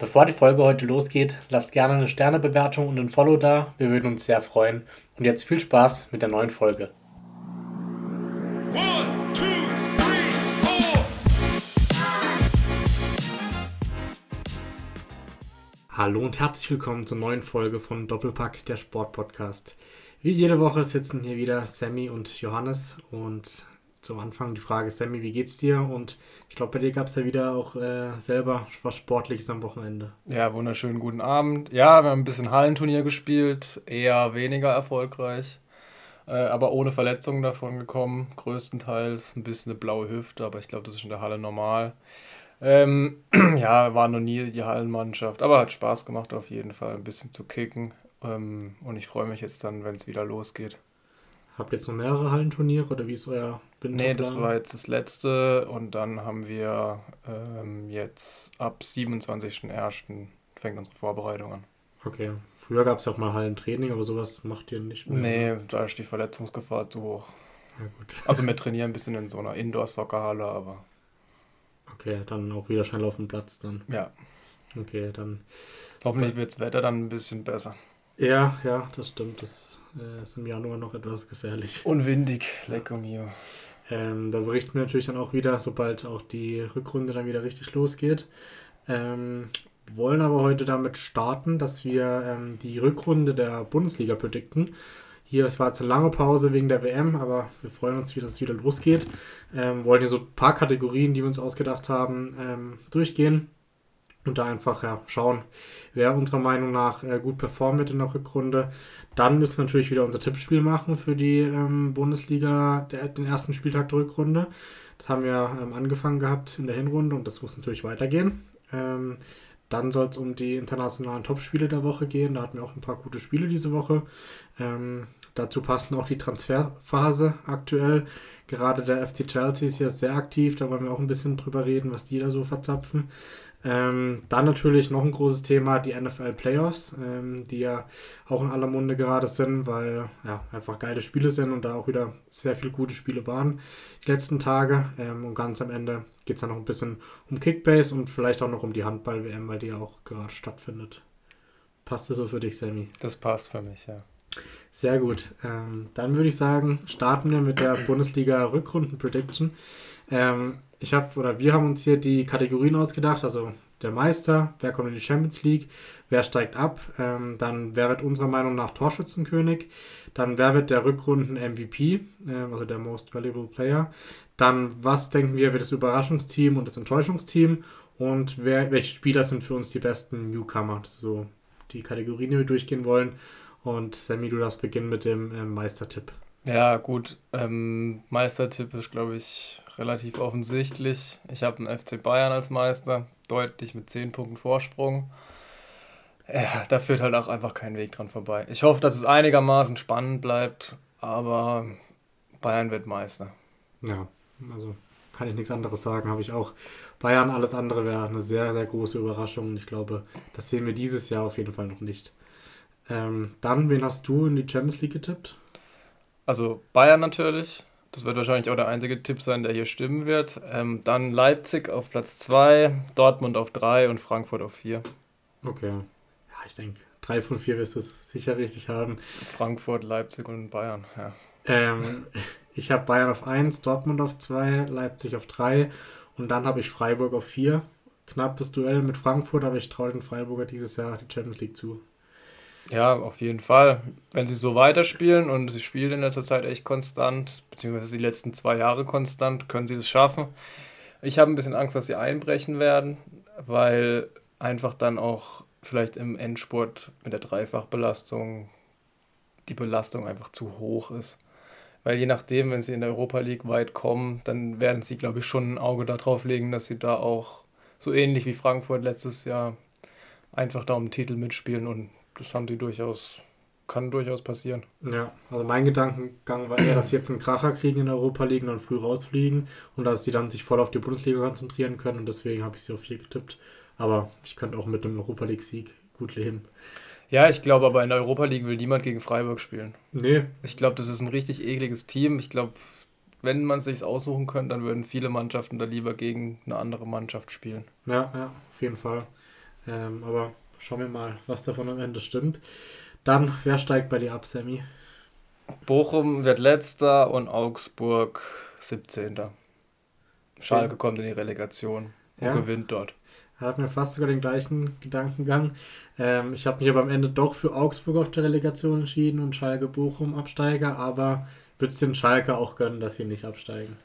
Bevor die Folge heute losgeht, lasst gerne eine Sternebewertung und ein Follow da. Wir würden uns sehr freuen. Und jetzt viel Spaß mit der neuen Folge. One, two, three, four. Hallo und herzlich willkommen zur neuen Folge von Doppelpack, der Sportpodcast. Wie jede Woche sitzen hier wieder Sammy und Johannes und zum Anfang die Frage, Sammy, wie geht's dir? Und ich glaube, bei dir gab es ja wieder auch äh, selber was Sportliches am Wochenende. Ja, wunderschönen guten Abend. Ja, wir haben ein bisschen Hallenturnier gespielt, eher weniger erfolgreich, äh, aber ohne Verletzungen davon gekommen. Größtenteils ein bisschen eine blaue Hüfte, aber ich glaube, das ist in der Halle normal. Ähm, ja, war noch nie die Hallenmannschaft, aber hat Spaß gemacht auf jeden Fall, ein bisschen zu kicken. Ähm, und ich freue mich jetzt dann, wenn es wieder losgeht. Habt ihr jetzt noch mehrere Hallenturniere oder wie ist euer Winterplan? Nee, das war jetzt das letzte und dann haben wir ähm, jetzt ab 27.01. fängt unsere Vorbereitung an. Okay. Früher gab es ja auch mal Hallentraining, aber sowas macht ihr nicht mehr. Nee, da ist die Verletzungsgefahr zu hoch. Ja, gut. Also wir trainieren ein bisschen in so einer Indoor-Soccerhalle, aber. Okay, dann auch wieder schnell auf dem Platz dann. Ja. Okay, dann. Hoffentlich wird das Wetter dann ein bisschen besser. Ja, ja, das stimmt. Das äh, ist im Januar noch etwas gefährlich. Unwindig, lecco mio. Ähm, da berichten wir natürlich dann auch wieder, sobald auch die Rückrunde dann wieder richtig losgeht. Ähm, wollen aber heute damit starten, dass wir ähm, die Rückrunde der Bundesliga predikten. Hier, es war jetzt eine lange Pause wegen der WM, aber wir freuen uns, wie das wieder losgeht. Ähm, wollen hier so ein paar Kategorien, die wir uns ausgedacht haben, ähm, durchgehen und da einfach ja, schauen, wer unserer Meinung nach äh, gut performt wird in der Rückrunde. Dann müssen wir natürlich wieder unser Tippspiel machen für die ähm, Bundesliga, der, den ersten Spieltag der Rückrunde. Das haben wir ähm, angefangen gehabt in der Hinrunde und das muss natürlich weitergehen. Ähm, dann soll es um die internationalen Topspiele der Woche gehen. Da hatten wir auch ein paar gute Spiele diese Woche. Ähm, dazu passt auch die Transferphase aktuell. Gerade der FC Chelsea ist ja sehr aktiv. Da wollen wir auch ein bisschen drüber reden, was die da so verzapfen. Ähm, dann natürlich noch ein großes Thema, die NFL Playoffs, ähm, die ja auch in aller Munde gerade sind, weil ja, einfach geile Spiele sind und da auch wieder sehr viele gute Spiele waren die letzten Tage. Ähm, und ganz am Ende geht es dann noch ein bisschen um Kickbase und vielleicht auch noch um die Handball-WM, weil die ja auch gerade stattfindet. Passt das so für dich, Sammy? Das passt für mich, ja. Sehr gut. Ähm, dann würde ich sagen, starten wir mit der Bundesliga-Rückrunden-Prediction. Ähm, ich habe oder wir haben uns hier die Kategorien ausgedacht, also der Meister, wer kommt in die Champions League, wer steigt ab, ähm, dann wer wird unserer Meinung nach Torschützenkönig, dann wer wird der Rückrunden-MVP, äh, also der Most Valuable Player, dann was denken wir wird das Überraschungsteam und das Enttäuschungsteam und wer, welche Spieler sind für uns die besten Newcomer, das sind so die Kategorien, die wir durchgehen wollen und Sammy, du darfst beginnen mit dem äh, Meistertipp. Ja, gut. Ähm, Meistertipp ist, glaube ich, relativ offensichtlich. Ich habe einen FC Bayern als Meister, deutlich mit 10 Punkten Vorsprung. Ja, da führt halt auch einfach kein Weg dran vorbei. Ich hoffe, dass es einigermaßen spannend bleibt, aber Bayern wird Meister. Ja, also kann ich nichts anderes sagen, habe ich auch. Bayern, alles andere wäre eine sehr, sehr große Überraschung. Ich glaube, das sehen wir dieses Jahr auf jeden Fall noch nicht. Ähm, dann, wen hast du in die Champions League getippt? Also Bayern natürlich. Das wird wahrscheinlich auch der einzige Tipp sein, der hier stimmen wird. Ähm, dann Leipzig auf Platz 2, Dortmund auf 3 und Frankfurt auf 4. Okay. Ja, ich denke, 3 von 4 wirst du sicher richtig haben. Frankfurt, Leipzig und Bayern, ja. Ähm, ich habe Bayern auf 1, Dortmund auf 2, Leipzig auf 3 und dann habe ich Freiburg auf 4. Knappes Duell mit Frankfurt, aber ich traue den Freiburger dieses Jahr die Champions League zu. Ja, auf jeden Fall. Wenn sie so weiterspielen und sie spielen in letzter Zeit echt konstant, beziehungsweise die letzten zwei Jahre konstant, können sie das schaffen. Ich habe ein bisschen Angst, dass sie einbrechen werden, weil einfach dann auch vielleicht im Endspurt mit der Dreifachbelastung die Belastung einfach zu hoch ist. Weil je nachdem, wenn sie in der Europa League weit kommen, dann werden sie, glaube ich, schon ein Auge darauf legen, dass sie da auch so ähnlich wie Frankfurt letztes Jahr einfach da um den Titel mitspielen und das haben die durchaus, kann durchaus passieren. Ja, also mein Gedankengang war eher, dass sie jetzt einen Kracher kriegen in der Europa League und dann früh rausfliegen und dass sie dann sich voll auf die Bundesliga konzentrieren können und deswegen habe ich sie auf vier getippt. Aber ich könnte auch mit dem Europa League-Sieg gut leben. Ja, ich glaube aber in der Europa League will niemand gegen Freiburg spielen. Nee. Ich glaube, das ist ein richtig ekliges Team. Ich glaube, wenn man es sich aussuchen könnte, dann würden viele Mannschaften da lieber gegen eine andere Mannschaft spielen. Ja, ja, auf jeden Fall. Ähm, aber schauen wir mal, was davon am Ende stimmt. Dann, wer steigt bei dir ab, Sammy? Bochum wird letzter und Augsburg 17. Schalke okay. kommt in die Relegation und ja. gewinnt dort. Er hat mir fast sogar den gleichen Gedankengang. Ähm, ich habe mich aber am Ende doch für Augsburg auf der Relegation entschieden und Schalke Bochum Absteiger, aber würde es den Schalke auch gönnen, dass sie nicht absteigen.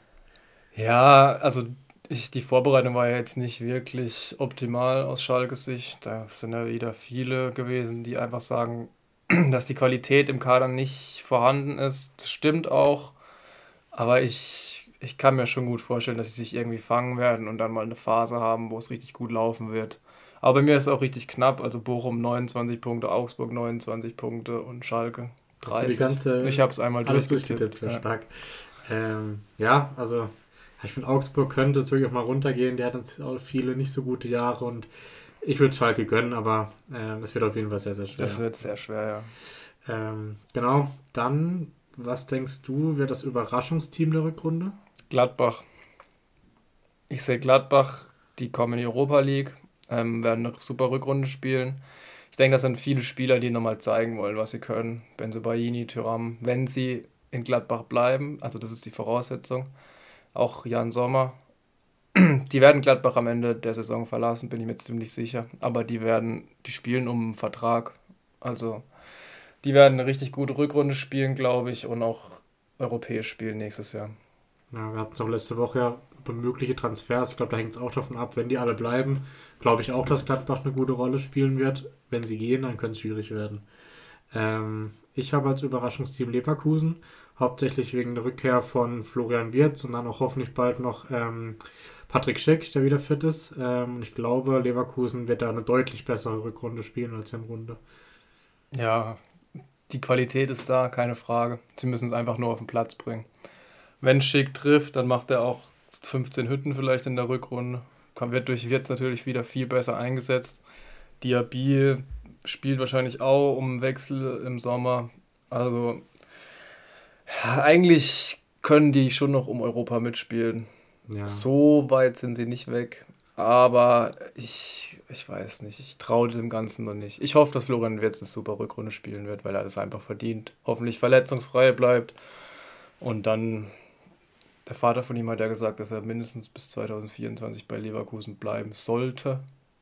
Ja, also ich, die Vorbereitung war ja jetzt nicht wirklich optimal aus Schalkes Sicht. Da sind ja wieder viele gewesen, die einfach sagen, dass die Qualität im Kader nicht vorhanden ist. Das stimmt auch. Aber ich, ich kann mir schon gut vorstellen, dass sie sich irgendwie fangen werden und dann mal eine Phase haben, wo es richtig gut laufen wird. Aber bei mir ist es auch richtig knapp. Also Bochum 29 Punkte, Augsburg 29 Punkte und Schalke 30. Die ganze, ich habe es einmal durchgetippt. Ja. Stark. Ähm, ja, also ich finde, Augsburg könnte es wirklich auch mal runtergehen. Die hat uns auch viele nicht so gute Jahre und ich würde Schalke gönnen, aber äh, es wird auf jeden Fall sehr, sehr schwer. Das wird sehr schwer, ja. Ähm, genau, dann, was denkst du, wäre das Überraschungsteam der Rückrunde? Gladbach. Ich sehe Gladbach, die kommen in die Europa League, ähm, werden eine super Rückrunde spielen. Ich denke, das sind viele Spieler, die nochmal zeigen wollen, was sie können. Benzebaini, Tyram, wenn sie in Gladbach bleiben, also das ist die Voraussetzung. Auch Jan Sommer, die werden Gladbach am Ende der Saison verlassen, bin ich mir ziemlich sicher. Aber die werden, die spielen um einen Vertrag. Also die werden eine richtig gute Rückrunde spielen, glaube ich, und auch europäisch spielen nächstes Jahr. Ja, wir hatten es auch letzte Woche ja über mögliche Transfers. Ich glaube, da hängt es auch davon ab, wenn die alle bleiben, glaube ich auch, dass Gladbach eine gute Rolle spielen wird. Wenn sie gehen, dann könnte es schwierig werden. Ähm, ich habe als Überraschungsteam Leverkusen, hauptsächlich wegen der Rückkehr von Florian Wirtz und dann auch hoffentlich bald noch ähm, Patrick Schick, der wieder fit ist. Ähm, ich glaube, Leverkusen wird da eine deutlich bessere Rückrunde spielen als Hinrunde. Ja, die Qualität ist da, keine Frage. Sie müssen es einfach nur auf den Platz bringen. Wenn Schick trifft, dann macht er auch 15 Hütten vielleicht in der Rückrunde. Wird durch jetzt natürlich wieder viel besser eingesetzt. Diaby spielt wahrscheinlich auch um Wechsel im Sommer. Also eigentlich können die schon noch um Europa mitspielen. Ja. So weit sind sie nicht weg. Aber ich, ich weiß nicht, ich traue dem Ganzen noch nicht. Ich hoffe, dass Florian Wirtz eine super Rückrunde spielen wird, weil er das einfach verdient. Hoffentlich verletzungsfrei bleibt. Und dann, der Vater von ihm hat ja gesagt, dass er mindestens bis 2024 bei Leverkusen bleiben sollte,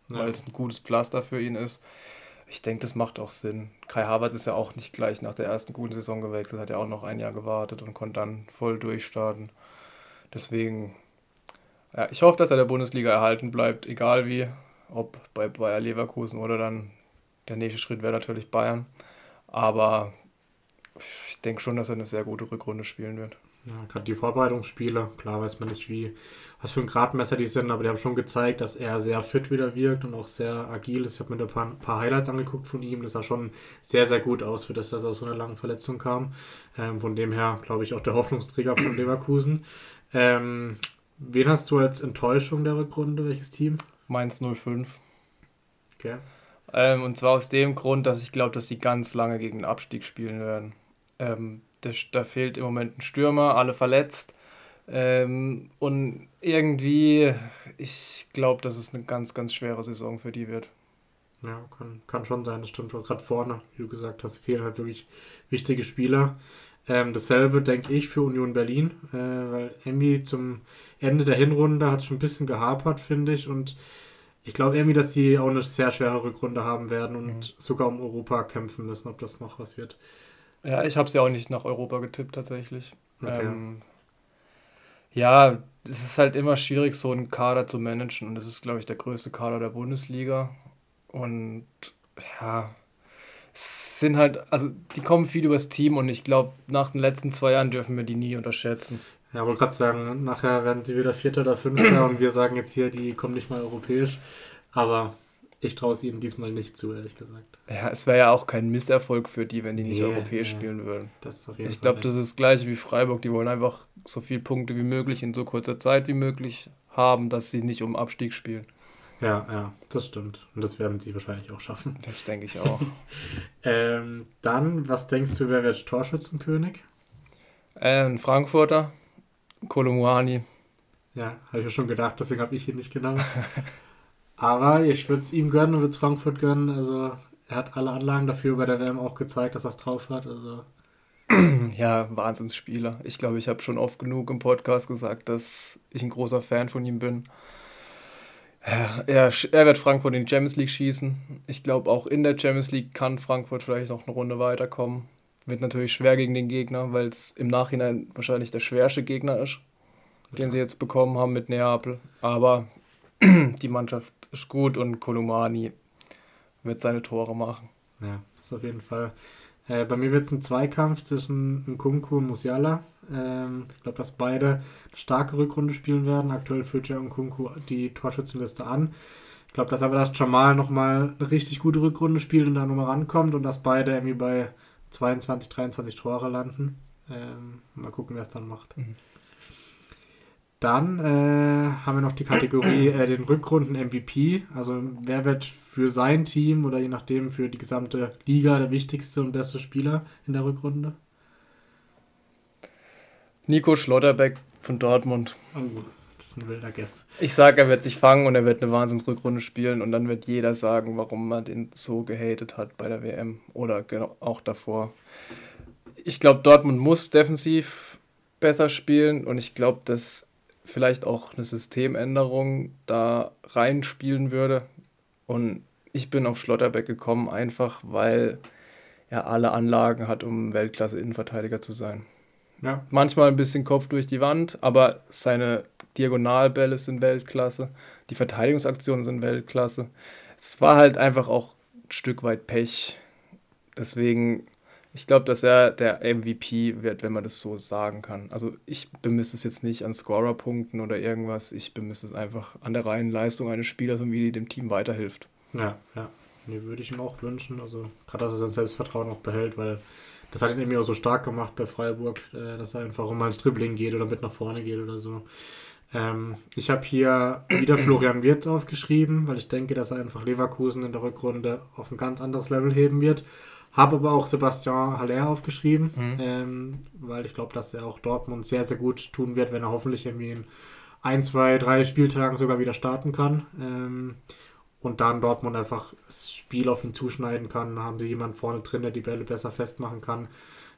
ja. weil es ein gutes Pflaster für ihn ist. Ich denke, das macht auch Sinn. Kai Havertz ist ja auch nicht gleich nach der ersten guten Saison gewechselt, hat ja auch noch ein Jahr gewartet und konnte dann voll durchstarten. Deswegen ja, ich hoffe, dass er der Bundesliga erhalten bleibt, egal wie, ob bei Bayer Leverkusen oder dann der nächste Schritt wäre natürlich Bayern. Aber ich denke schon, dass er eine sehr gute Rückrunde spielen wird. Ja, gerade die Vorbereitungsspiele, klar weiß man nicht, wie, was für ein Gradmesser die sind, aber die haben schon gezeigt, dass er sehr fit wieder wirkt und auch sehr agil ist. Ich habe mir ein paar, paar, Highlights angeguckt von ihm. Das sah schon sehr, sehr gut aus, für das, dass er aus so einer langen Verletzung kam. Ähm, von dem her, glaube ich, auch der Hoffnungsträger von Leverkusen. Ähm, Wen hast du als Enttäuschung der Rückrunde? Welches Team? Mainz 05. Okay. Ähm, und zwar aus dem Grund, dass ich glaube, dass sie ganz lange gegen den Abstieg spielen werden. Ähm, das, da fehlt im Moment ein Stürmer, alle verletzt. Ähm, und irgendwie, ich glaube, dass es eine ganz, ganz schwere Saison für die wird. Ja, kann, kann schon sein, das stimmt. Gerade vorne, wie du gesagt hast, fehlen halt wirklich wichtige Spieler. Ähm, dasselbe denke ich für Union Berlin, äh, weil Emmy zum Ende der Hinrunde hat schon ein bisschen gehapert, finde ich. Und ich glaube irgendwie, dass die auch eine sehr schwere Rückrunde haben werden und mhm. sogar um Europa kämpfen müssen, ob das noch was wird. Ja, ich habe sie auch nicht nach Europa getippt tatsächlich. Okay. Ähm, ja, es ist halt immer schwierig, so einen Kader zu managen. Und das ist, glaube ich, der größte Kader der Bundesliga. Und ja, sind halt, also die kommen viel übers Team und ich glaube, nach den letzten zwei Jahren dürfen wir die nie unterschätzen. Ja, wollte gerade sagen, nachher werden sie wieder Vierter oder Fünfter und wir sagen jetzt hier, die kommen nicht mal europäisch. Aber ich traue es ihnen diesmal nicht zu, ehrlich gesagt. Ja, es wäre ja auch kein Misserfolg für die, wenn die nicht nee, europäisch nee. spielen würden. ich glaube, das ist das gleiche wie Freiburg. Die wollen einfach so viele Punkte wie möglich in so kurzer Zeit wie möglich haben, dass sie nicht um Abstieg spielen. Ja, ja, das stimmt. Und das werden sie wahrscheinlich auch schaffen. Das denke ich auch. ähm, dann, was denkst du, wer wird Torschützenkönig? Äh, ein Frankfurter, Kolumuani. Ja, habe ich mir schon gedacht, deswegen habe ich ihn nicht genommen. Aber ich würde es ihm gönnen und würde es Frankfurt gönnen. Also er hat alle Anlagen dafür bei der WM auch gezeigt, dass er es drauf hat. Also ja, Wahnsinnsspieler. Ich glaube, ich habe schon oft genug im Podcast gesagt, dass ich ein großer Fan von ihm bin. Er, er wird Frankfurt in die Champions League schießen. Ich glaube, auch in der Champions League kann Frankfurt vielleicht noch eine Runde weiterkommen. Wird natürlich schwer gegen den Gegner, weil es im Nachhinein wahrscheinlich der schwerste Gegner ist, den sie jetzt bekommen haben mit Neapel. Aber die Mannschaft ist gut und Kolumani wird seine Tore machen. Ja, das auf jeden Fall. Äh, bei mir wird es ein Zweikampf zwischen Nkunku und Musiala. Ähm, ich glaube, dass beide eine starke Rückrunde spielen werden. Aktuell führt ja Nkunku die Torschützenliste an. Ich glaube, dass aber das Jamal nochmal eine richtig gute Rückrunde spielt und da nochmal rankommt und dass beide irgendwie bei 22, 23 Tore landen. Ähm, mal gucken, wer es dann macht. Mhm. Dann äh, haben wir noch die Kategorie äh, den Rückrunden MVP. Also wer wird für sein Team oder je nachdem für die gesamte Liga der wichtigste und beste Spieler in der Rückrunde? Nico Schlotterbeck von Dortmund. Oh, das ist ein wilder Guess. Ich sage, er wird sich fangen und er wird eine Wahnsinnsrückrunde spielen und dann wird jeder sagen, warum man den so gehatet hat bei der WM oder auch davor. Ich glaube, Dortmund muss defensiv besser spielen und ich glaube, dass vielleicht auch eine Systemänderung da reinspielen würde. Und ich bin auf Schlotterbeck gekommen, einfach weil er alle Anlagen hat, um Weltklasse-Innenverteidiger zu sein. Ja. Manchmal ein bisschen Kopf durch die Wand, aber seine Diagonalbälle sind Weltklasse, die Verteidigungsaktionen sind Weltklasse. Es war halt einfach auch ein Stück weit Pech. Deswegen ich glaube, dass er der MVP wird, wenn man das so sagen kann. Also ich bemisse es jetzt nicht an Scorerpunkten oder irgendwas. Ich bemisse es einfach an der reinen Leistung eines Spielers und wie die dem Team weiterhilft. Ja, ja. Nee, würde ich ihm auch wünschen. Also gerade, dass er sein Selbstvertrauen auch behält, weil das hat ihn irgendwie auch so stark gemacht bei Freiburg, äh, dass er einfach mal ins Dribbling geht oder mit nach vorne geht oder so. Ähm, ich habe hier wieder Florian Wirtz aufgeschrieben, weil ich denke, dass er einfach Leverkusen in der Rückrunde auf ein ganz anderes Level heben wird. Habe aber auch Sebastian Haller aufgeschrieben, mhm. ähm, weil ich glaube, dass er auch Dortmund sehr, sehr gut tun wird, wenn er hoffentlich irgendwie in ein, zwei, drei Spieltagen sogar wieder starten kann. Ähm, und dann Dortmund einfach das Spiel auf ihn zuschneiden kann. Da haben sie jemanden vorne drin, der die Bälle besser festmachen kann.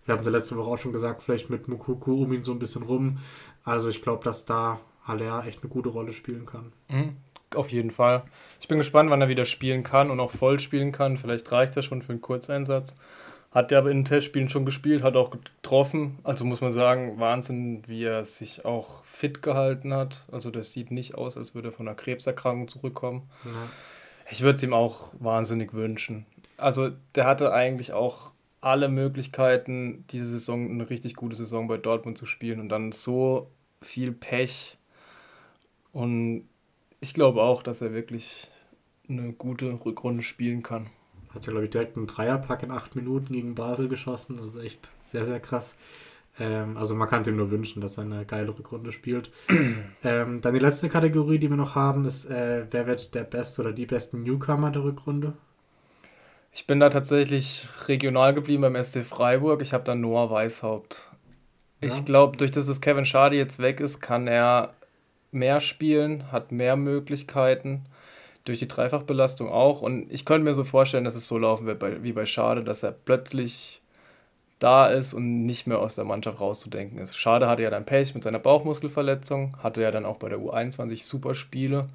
Wir hatten sie letzte Woche auch schon gesagt, vielleicht mit Mukuku um ihn so ein bisschen rum. Also ich glaube, dass da Haller echt eine gute Rolle spielen kann. Mhm auf jeden Fall. Ich bin gespannt, wann er wieder spielen kann und auch voll spielen kann. Vielleicht reicht das schon für einen Kurzeinsatz. Hat er aber in den Testspielen schon gespielt, hat auch getroffen. Also muss man sagen, Wahnsinn, wie er sich auch fit gehalten hat. Also das sieht nicht aus, als würde er von einer Krebserkrankung zurückkommen. Ja. Ich würde es ihm auch wahnsinnig wünschen. Also der hatte eigentlich auch alle Möglichkeiten, diese Saison eine richtig gute Saison bei Dortmund zu spielen und dann so viel Pech. Und ich glaube auch, dass er wirklich eine gute Rückrunde spielen kann. Hat ja, glaube ich, direkt einen Dreierpack in acht Minuten gegen Basel geschossen. Das ist echt sehr, sehr krass. Ähm, also man kann es ihm nur wünschen, dass er eine geile Rückrunde spielt. ähm, dann die letzte Kategorie, die wir noch haben, ist, äh, wer wird der beste oder die besten Newcomer der Rückrunde? Ich bin da tatsächlich regional geblieben beim SC Freiburg. Ich habe da Noah Weishaupt. Ja. Ich glaube, durch das, dass Kevin Schade jetzt weg ist, kann er mehr spielen, hat mehr Möglichkeiten, durch die Dreifachbelastung auch. Und ich könnte mir so vorstellen, dass es so laufen wird bei, wie bei Schade, dass er plötzlich da ist und nicht mehr aus der Mannschaft rauszudenken ist. Schade hatte ja dann Pech mit seiner Bauchmuskelverletzung, hatte ja dann auch bei der U21 super Spiele,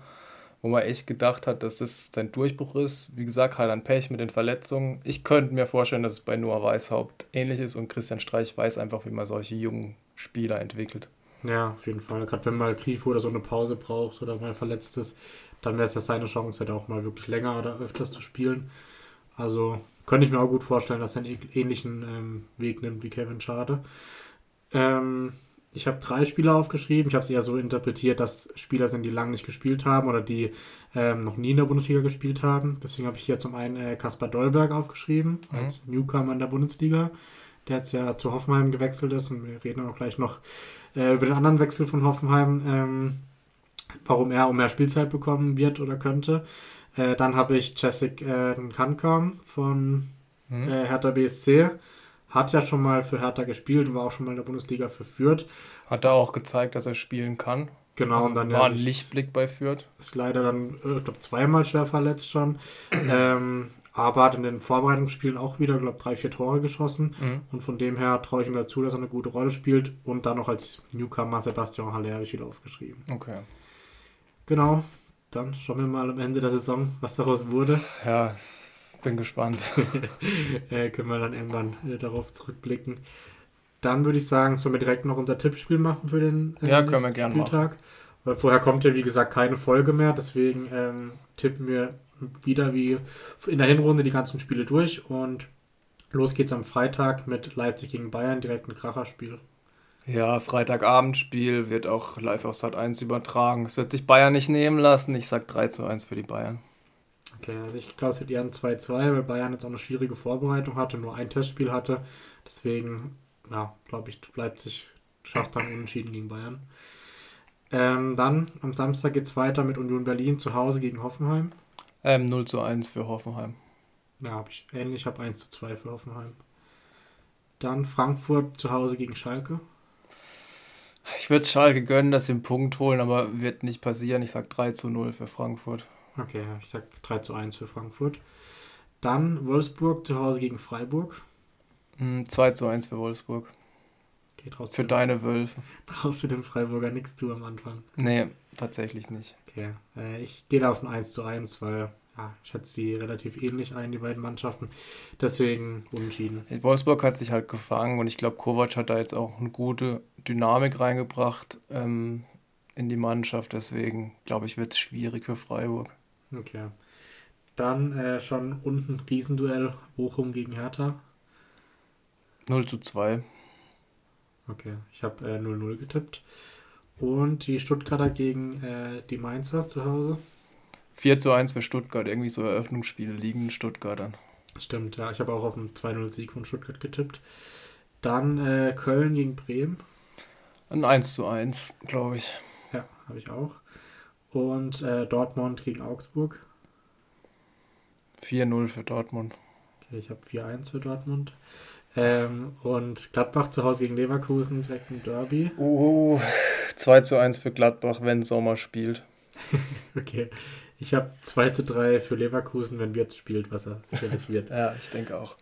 wo man echt gedacht hat, dass das sein Durchbruch ist. Wie gesagt, hat dann Pech mit den Verletzungen. Ich könnte mir vorstellen, dass es bei Noah Weishaupt ähnlich ist und Christian Streich weiß einfach, wie man solche jungen Spieler entwickelt. Ja, auf jeden Fall. Gerade wenn mal Grifo oder so eine Pause braucht oder mal verletzt ist, dann wäre es ja seine Chance, halt auch mal wirklich länger oder öfters zu spielen. Also könnte ich mir auch gut vorstellen, dass er einen ähnlichen ähm, Weg nimmt wie Kevin Schade. Ähm, ich habe drei Spieler aufgeschrieben. Ich habe es eher so interpretiert, dass Spieler sind, die lange nicht gespielt haben oder die ähm, noch nie in der Bundesliga gespielt haben. Deswegen habe ich hier zum einen äh, Kaspar Dollberg aufgeschrieben, mhm. als Newcomer in der Bundesliga, der jetzt ja zu Hoffenheim gewechselt ist und wir reden auch gleich noch äh, über den anderen Wechsel von Hoffenheim, ähm, warum er um mehr Spielzeit bekommen wird oder könnte. Äh, dann habe ich Jessic äh, Kankam von mhm. äh, Hertha BSC. Hat ja schon mal für Hertha gespielt und war auch schon mal in der Bundesliga verführt. Hat er auch gezeigt, dass er spielen kann. Genau, Also und dann war ja, ein Lichtblick bei Fürth. ist leider dann, äh, ich glaube, zweimal schwer verletzt schon. ähm, aber hat in den Vorbereitungsspielen auch wieder, glaube drei, vier Tore geschossen. Mhm. Und von dem her traue ich ihm dazu, dass er eine gute Rolle spielt. Und dann noch als Newcomer Sebastian Haller habe ich wieder aufgeschrieben. Okay. Genau, dann schauen wir mal am Ende der Saison, was daraus wurde. Ja, bin gespannt. äh, können wir dann irgendwann äh, darauf zurückblicken. Dann würde ich sagen, sollen wir direkt noch unser Tippspiel machen für den äh, Ja, können wir nächsten gern Spieltag. Weil vorher kommt ja, wie gesagt, keine Folge mehr. Deswegen ähm, tippen wir wieder wie in der Hinrunde die ganzen Spiele durch. Und los geht's am Freitag mit Leipzig gegen Bayern, direkt ein Kracherspiel. Ja, Freitagabendspiel wird auch live auf Sat 1 übertragen. Es wird sich Bayern nicht nehmen lassen. Ich sag 3 zu 1 für die Bayern. Okay, also ich glaube, es wird eher ein 2-2, weil Bayern jetzt auch eine schwierige Vorbereitung hatte, nur ein Testspiel hatte. Deswegen, ja, glaube ich, Leipzig schafft dann unentschieden gegen Bayern. Ähm, dann am Samstag geht es weiter mit Union Berlin zu Hause gegen Hoffenheim. Ähm, 0 zu 1 für Hoffenheim. Ja, habe ich ähnlich, ich habe 1 zu 2 für Hoffenheim. Dann Frankfurt zu Hause gegen Schalke. Ich würde Schalke gönnen, dass sie einen Punkt holen, aber wird nicht passieren. Ich sag 3 zu 0 für Frankfurt. Okay, ich sag 3 zu 1 für Frankfurt. Dann Wolfsburg zu Hause gegen Freiburg. Hm, 2 zu 1 für Wolfsburg. Raus Für deine Wölfe. Traust du dem Freiburger nichts zu am Anfang? Nee, tatsächlich nicht. Okay, äh, ich gehe da auf ein 1 zu 1, weil ja, ich schätze sie relativ ähnlich ein, die beiden Mannschaften. Deswegen unentschieden. Wolfsburg hat sich halt gefangen und ich glaube, Kovac hat da jetzt auch eine gute Dynamik reingebracht ähm, in die Mannschaft. Deswegen glaube ich, wird es schwierig für Freiburg. Okay. Dann äh, schon unten Riesenduell Bochum gegen Hertha. 0 zu 2. Okay, ich habe äh, 0-0 getippt. Und die Stuttgarter gegen äh, die Mainzer zu Hause. 4 zu 1 für Stuttgart. Irgendwie so Eröffnungsspiele liegen in Stuttgart dann. Stimmt, ja, ich habe auch auf einen 2-0-Sieg von Stuttgart getippt. Dann äh, Köln gegen Bremen. Ein 1 zu 1, glaube ich. Ja, habe ich auch. Und äh, Dortmund gegen Augsburg. 4-0 für Dortmund. Okay, ich habe 4-1 für Dortmund. Ähm, und Gladbach zu Hause gegen Leverkusen, direkt ein Derby. Oh, 2 zu 1 für Gladbach, wenn Sommer spielt. Okay. Ich habe 2 zu 3 für Leverkusen, wenn Wirtz spielt, was er sicherlich wird. Ja, ich denke auch.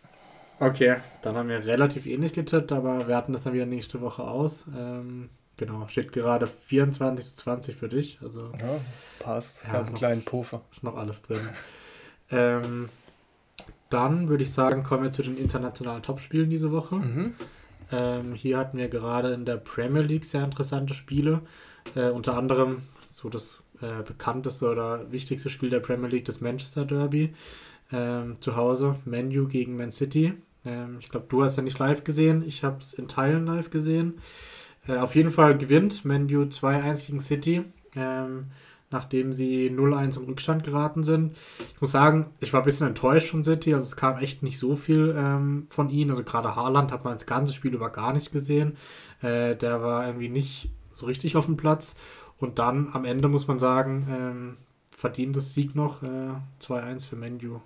Okay, dann haben wir relativ ähnlich getippt, aber wir hatten das dann wieder nächste Woche aus. Ähm, genau, steht gerade 24 zu 20 für dich, also Ja, passt. Ich Ja, habe einen kleinen Puffer. ist noch alles drin. ähm, dann würde ich sagen, kommen wir zu den internationalen Topspielen diese Woche. Mhm. Ähm, hier hatten wir gerade in der Premier League sehr interessante Spiele. Äh, unter anderem so das äh, bekannteste oder wichtigste Spiel der Premier League, das Manchester Derby. Ähm, zu Hause, Manu gegen Man City. Ähm, ich glaube, du hast ja nicht live gesehen. Ich habe es in Teilen live gesehen. Äh, auf jeden Fall gewinnt Manu 2-1 gegen City. Nachdem sie 0-1 in Rückstand geraten sind. Ich muss sagen, ich war ein bisschen enttäuscht von City. Also es kam echt nicht so viel ähm, von ihnen. Also gerade Haaland hat man das ganze Spiel über gar nicht gesehen. Äh, der war irgendwie nicht so richtig auf dem Platz. Und dann am Ende muss man sagen, ähm, verdientes Sieg noch. Äh, 2-1 für Menu.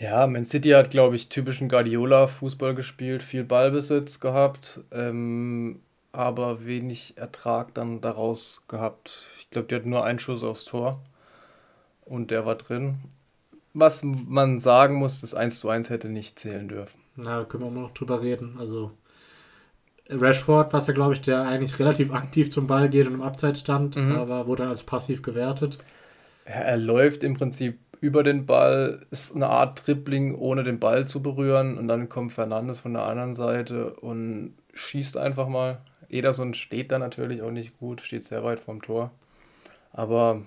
Ja, Man City hat, glaube ich, typischen Guardiola-Fußball gespielt, viel Ballbesitz gehabt, ähm, aber wenig Ertrag dann daraus gehabt. Ich glaube, die hat nur einen Schuss aufs Tor und der war drin. Was man sagen muss, das 1 zu 1 hätte nicht zählen dürfen. Na, da können wir immer noch drüber reden. Also Rashford, was ja, glaube ich, der eigentlich relativ aktiv zum Ball geht und im Abseits stand, Mhm. aber wurde dann als passiv gewertet. Er, er läuft im Prinzip über den Ball, ist eine Art Dribbling, ohne den Ball zu berühren. Und dann kommt Fernandes von der anderen Seite und schießt einfach mal. Ederson steht da natürlich auch nicht gut, steht sehr weit vom Tor. Aber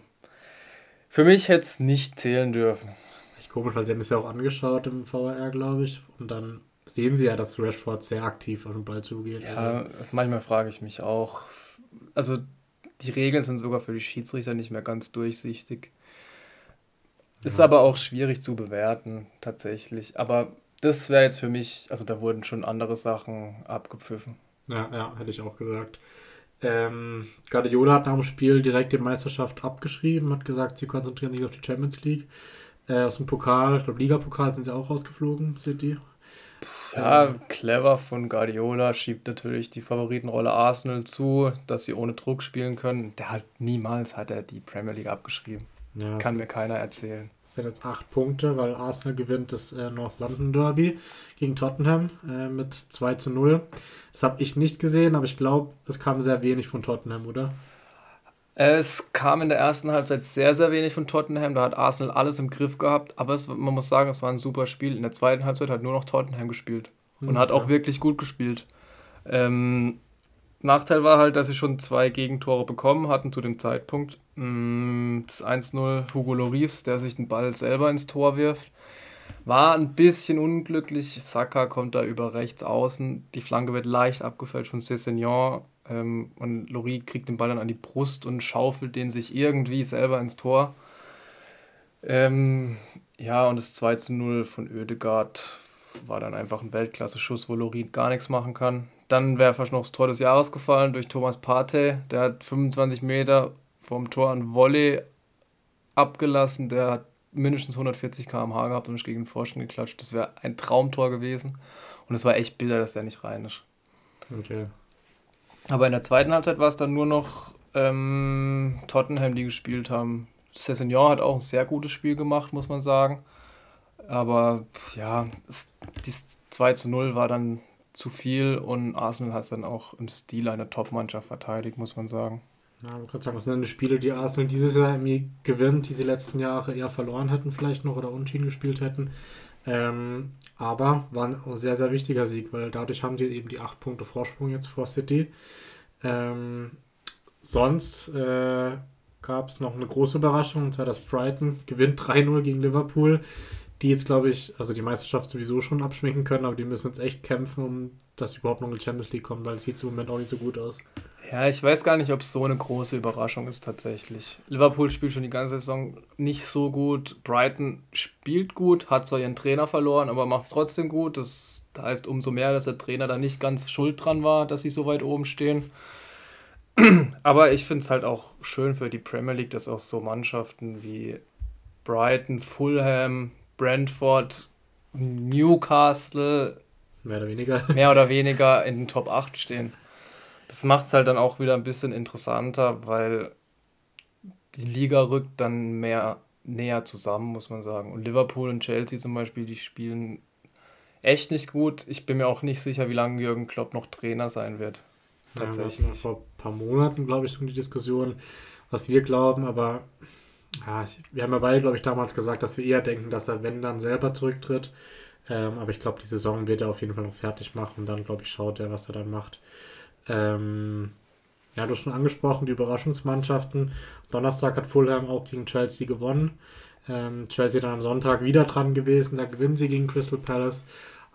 für mich hätte es nicht zählen dürfen. Echt komisch, weil sie haben es ja auch angeschaut im VAR, glaube ich. Und dann sehen sie ja, dass Rashford sehr aktiv auf den Ball zugeht. Ja, manchmal frage ich mich auch. Also die Regeln sind sogar für die Schiedsrichter nicht mehr ganz durchsichtig. Ist Ja. aber auch schwierig zu bewerten, tatsächlich. Aber das wäre jetzt für mich, also da wurden schon andere Sachen abgepfiffen. ja, ja, hätte ich auch gesagt. Ähm, Guardiola hat nach dem Spiel direkt die Meisterschaft abgeschrieben, hat gesagt, sie konzentrieren sich auf die Champions League. Äh, aus dem Pokal, ich glaube Ligapokal sind sie auch rausgeflogen, City. Ja, clever von Guardiola schiebt natürlich die Favoritenrolle Arsenal zu, dass sie ohne Druck spielen können. Der hat niemals hat er die Premier League abgeschrieben. Das ja, kann mir keiner erzählen. Das sind jetzt acht Punkte, weil Arsenal gewinnt das äh, North London Derby gegen Tottenham äh, mit 2 zu 0. Das habe ich nicht gesehen, aber ich glaube, es kam sehr wenig von Tottenham, oder? Es kam in der ersten Halbzeit sehr, sehr wenig von Tottenham. Da hat Arsenal alles im Griff gehabt. Aber es, man muss sagen, es war ein super Spiel. In der zweiten Halbzeit hat nur noch Tottenham gespielt. Und hm, hat auch wirklich gut gespielt. Ähm, Nachteil war halt, dass sie schon zwei Gegentore bekommen hatten zu dem Zeitpunkt. Mm, das 1-0 Hugo Loris, der sich den Ball selber ins Tor wirft. War ein bisschen unglücklich. Saka kommt da über rechts außen. Die Flanke wird leicht abgefälscht von Cessignon. Ähm, und Loris kriegt den Ball dann an die Brust und schaufelt den sich irgendwie selber ins Tor. Ähm, ja, und das 2 0 von Oedegaard war dann einfach ein Weltklasse-Schuss, wo Lorin gar nichts machen kann. Dann wäre fast noch das Tor des Jahres gefallen durch Thomas Partey. Der hat 25 Meter vom Tor an Volley abgelassen. Der hat mindestens 140 km/h gehabt und ist gegen den Pfosten geklatscht. Das wäre ein Traumtor gewesen. Und es war echt bitter, dass der nicht rein ist. Okay. Aber in der zweiten Halbzeit war es dann nur noch ähm, Tottenham, die gespielt haben. Cessignon hat auch ein sehr gutes Spiel gemacht, muss man sagen. Aber ja, es, dieses 2 zu 0 war dann zu viel und Arsenal hat es dann auch im Stil einer Top-Mannschaft verteidigt, muss man sagen. Ja, ich gerade sagen, was sind denn die Spiele, die Arsenal dieses Jahr irgendwie gewinnt, die sie letzten Jahre eher verloren hätten, vielleicht noch oder unschieden gespielt hätten. Ähm, aber war ein sehr, sehr wichtiger Sieg, weil dadurch haben sie eben die 8 Punkte Vorsprung jetzt vor City. Ähm, sonst äh, gab es noch eine große Überraschung, und zwar dass Brighton gewinnt 3-0 gegen Liverpool die jetzt, glaube ich, also die Meisterschaft sowieso schon abschminken können, aber die müssen jetzt echt kämpfen, um dass überhaupt noch in die Champions League kommen, weil es sieht im Moment auch nicht so gut aus. Ja, ich weiß gar nicht, ob es so eine große Überraschung ist tatsächlich. Liverpool spielt schon die ganze Saison nicht so gut. Brighton spielt gut, hat zwar ihren Trainer verloren, aber macht es trotzdem gut. Das heißt umso mehr, dass der Trainer da nicht ganz schuld dran war, dass sie so weit oben stehen. Aber ich finde es halt auch schön für die Premier League, dass auch so Mannschaften wie Brighton, Fulham, Brentford, Newcastle mehr oder weniger mehr oder weniger in den Top 8 stehen. Das macht es halt dann auch wieder ein bisschen interessanter, weil die Liga rückt dann mehr näher zusammen, muss man sagen. Und Liverpool und Chelsea zum Beispiel, die spielen echt nicht gut. Ich bin mir auch nicht sicher, wie lange Jürgen Klopp noch Trainer sein wird. Tatsächlich. Ja, vor ein paar Monaten, glaube ich, um die Diskussion, was wir glauben, aber ja, ich, wir haben ja beide, glaube ich, damals gesagt, dass wir eher denken, dass er, wenn dann selber zurücktritt. Ähm, aber ich glaube, die Saison wird er auf jeden Fall noch fertig machen. Dann, glaube ich, schaut er, was er dann macht. Ähm, ja, du hast schon angesprochen, die Überraschungsmannschaften. Donnerstag hat Fulham auch gegen Chelsea gewonnen. Ähm, Chelsea dann am Sonntag wieder dran gewesen. Da gewinnen sie gegen Crystal Palace.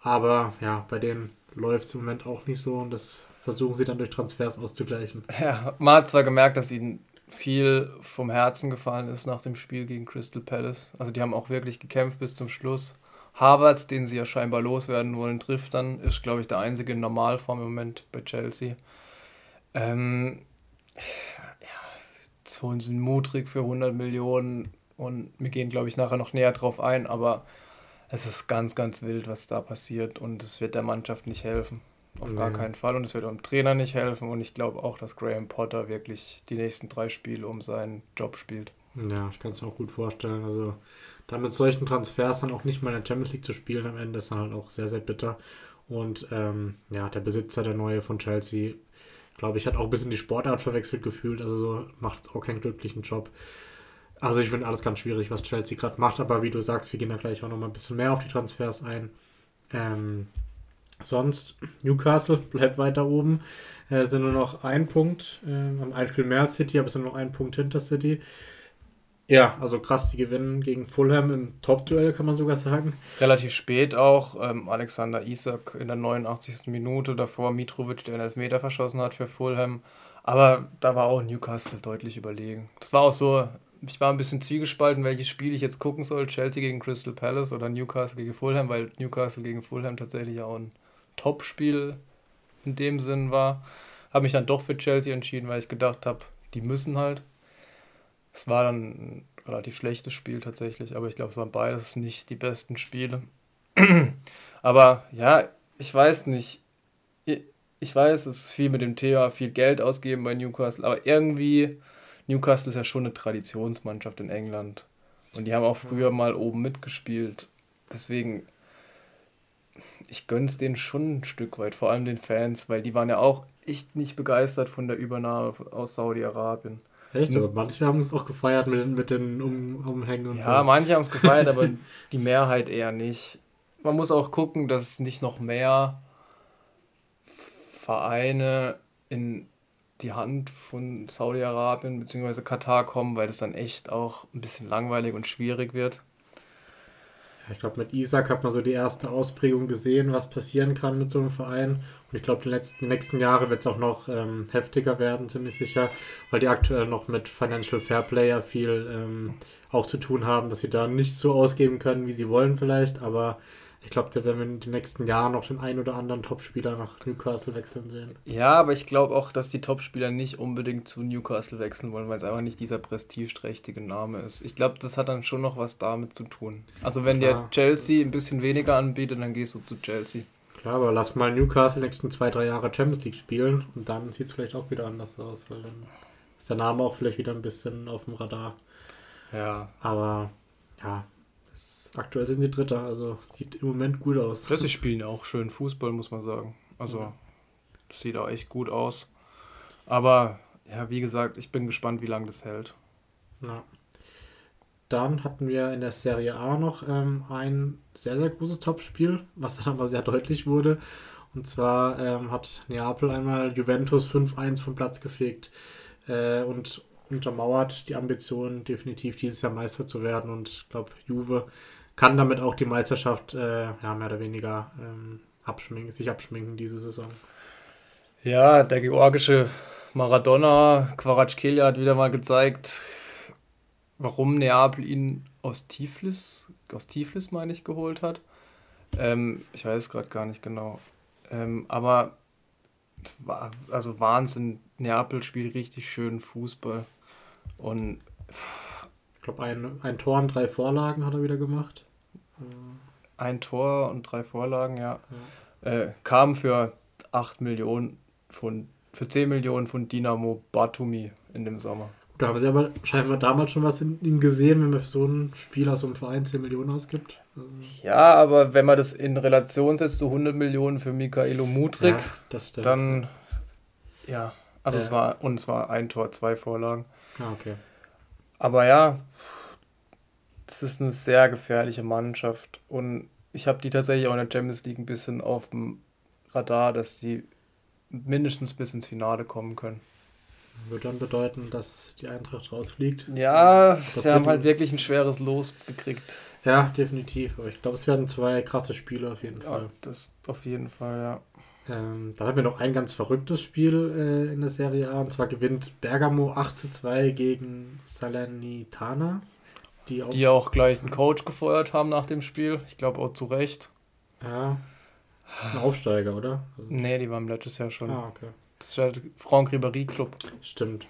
Aber ja, bei denen läuft es im Moment auch nicht so und das versuchen sie dann durch Transfers auszugleichen. Ja, man hat zwar gemerkt, dass ihnen viel vom Herzen gefallen ist nach dem Spiel gegen Crystal Palace. Also die haben auch wirklich gekämpft bis zum Schluss. Havertz, den sie ja scheinbar loswerden wollen, trifft dann, ist, glaube ich, der einzige in Normalform im Moment bei Chelsea. Ähm, ja, jetzt holen sie einen Mutrig für 100 Millionen und wir gehen, glaube ich, nachher noch näher drauf ein, aber es ist ganz, ganz wild, was da passiert und es wird der Mannschaft nicht helfen. Auf nee. gar keinen Fall. Und es wird dem Trainer nicht helfen. Und ich glaube auch, dass Graham Potter wirklich die nächsten drei Spiele um seinen Job spielt. Ja, ich kann es mir auch gut vorstellen. Also dann mit solchen Transfers dann auch nicht mal in der Champions League zu spielen am Ende ist dann halt auch sehr, sehr bitter. Und ähm, ja, der Besitzer, der neue von Chelsea, glaube ich, hat auch ein bisschen die Sportart verwechselt gefühlt. Also so macht es auch keinen glücklichen Job. Also ich finde alles ganz schwierig, was Chelsea gerade macht. Aber wie du sagst, wir gehen da gleich auch noch mal ein bisschen mehr auf die Transfers ein. Ähm, Sonst, Newcastle bleibt weiter oben. Äh, sind nur noch ein Punkt. Äh, haben ein Spiel mehr als City, aber sind nur noch ein Punkt hinter City. Ja, also krass, die gewinnen gegen Fulham im Top-Duell, kann man sogar sagen. Relativ spät auch. Ähm, Alexander Isak in der 89. Minute, davor Mitrovic, der einen Elfmeter verschossen hat für Fulham. Aber da war auch Newcastle deutlich überlegen. Das war auch so, ich war ein bisschen zwiegespalten, welches Spiel ich jetzt gucken soll. Chelsea gegen Crystal Palace oder Newcastle gegen Fulham, weil Newcastle gegen Fulham tatsächlich auch ein Topspiel in dem Sinn war. Habe mich dann doch für Chelsea entschieden, weil ich gedacht habe, die müssen halt. Es war dann ein relativ schlechtes Spiel tatsächlich, aber ich glaube, es waren beides nicht die besten Spiele. aber ja, ich weiß nicht. Ich weiß, es ist viel mit dem Thema, viel Geld ausgeben bei Newcastle, aber irgendwie, Newcastle ist ja schon eine Traditionsmannschaft in England. Und die haben auch früher mal oben mitgespielt. Deswegen, ich gönn's denen schon ein Stück weit, vor allem den Fans, weil die waren ja auch echt nicht begeistert von der Übernahme aus Saudi-Arabien. Echt? Aber manche haben es auch gefeiert mit, mit den um, Umhängen und ja, so. Ja, manche haben es gefeiert, aber die Mehrheit eher nicht. Man muss auch gucken, dass nicht noch mehr Vereine in die Hand von Saudi-Arabien bzw. Katar kommen, weil das dann echt auch ein bisschen langweilig und schwierig wird. Ich glaube, mit Isaac hat man so die erste Ausprägung gesehen, was passieren kann mit so einem Verein. Und ich glaube, die, die nächsten Jahre wird es auch noch ähm, heftiger werden, ziemlich sicher, weil die aktuell noch mit Financial Fair Player viel ähm, auch zu tun haben, dass sie da nicht so ausgeben können, wie sie wollen vielleicht, aber ich glaube, da werden wir in den nächsten Jahren noch den einen oder anderen Topspieler nach Newcastle wechseln sehen. Ja, aber ich glaube auch, dass die Topspieler nicht unbedingt zu Newcastle wechseln wollen, weil es einfach nicht dieser prestigeträchtige Name ist. Ich glaube, das hat dann schon noch was damit zu tun. Also wenn ja. dir Chelsea ein bisschen weniger anbietet, dann gehst du zu Chelsea. Klar, aber lass mal Newcastle nächsten zwei, drei Jahre Champions League spielen und dann sieht es vielleicht auch wieder anders aus, weil dann ist der Name auch vielleicht wieder ein bisschen auf dem Radar. Ja. Aber ja, aktuell sind sie Dritter, also sieht im Moment gut aus. Ja, sie spielen auch schön Fußball, muss man sagen. Also ja. sieht auch echt gut aus. Aber ja, wie gesagt, ich bin gespannt, wie lange das hält. Ja. Dann hatten wir in der Serie A noch ähm, ein sehr, sehr großes Topspiel, was dann aber sehr deutlich wurde. Und zwar ähm, hat Neapel einmal Juventus 5-1 vom Platz gefegt äh, und untermauert die Ambition, definitiv dieses Jahr Meister zu werden. Und ich glaube, Juve kann damit auch die Meisterschaft äh, ja, mehr oder weniger ähm, abschminken, sich abschminken diese Saison. Ja, der georgische Maradona, Kvaratskhelia hat wieder mal gezeigt, warum Neapel ihn aus Tiflis, aus Tiflis meine ich, geholt hat. Ähm, ich weiß gerade gar nicht genau. Ähm, aber also Wahnsinn, Neapel spielt richtig schön Fußball. Und ich glaube, ein, ein Tor und drei Vorlagen hat er wieder gemacht. Ein Tor und drei Vorlagen, ja. ja. Äh, kam für 8 Millionen von, für 10 Millionen von Dynamo Batumi in dem Sommer. Da haben sie aber scheinbar damals schon was in ihm gesehen, wenn man für so einen Spieler so einem Verein 10 Millionen ausgibt. Ja, aber wenn man das in Relation setzt zu 100 Millionen für Michaelo Mudrik, ja, dann ja, also äh, es war und es war ein Tor, zwei Vorlagen. Ah, okay. Aber ja, das ist eine sehr gefährliche Mannschaft und ich habe die tatsächlich auch in der Champions League ein bisschen auf dem Radar, dass die mindestens bis ins Finale kommen können. Würde dann bedeuten, dass die Eintracht rausfliegt. Ja, sie haben halt wirklich ein schweres Los gekriegt. Ja, definitiv. Aber ich glaube, es werden zwei krasse Spiele auf jeden Fall. Ja, das auf jeden Fall, ja. Ähm, dann haben wir noch ein ganz verrücktes Spiel äh, in der Serie A. Und zwar gewinnt Bergamo 8 zu 2 gegen Salernitana. Die, die auch gleich einen Coach gefeuert haben nach dem Spiel. Ich glaube auch zu Recht. Ja. Das ist ein Aufsteiger, oder? Also nee, die waren letztes Jahr schon. Ah, okay. Das ist halt Franck Ribéry Club. Stimmt.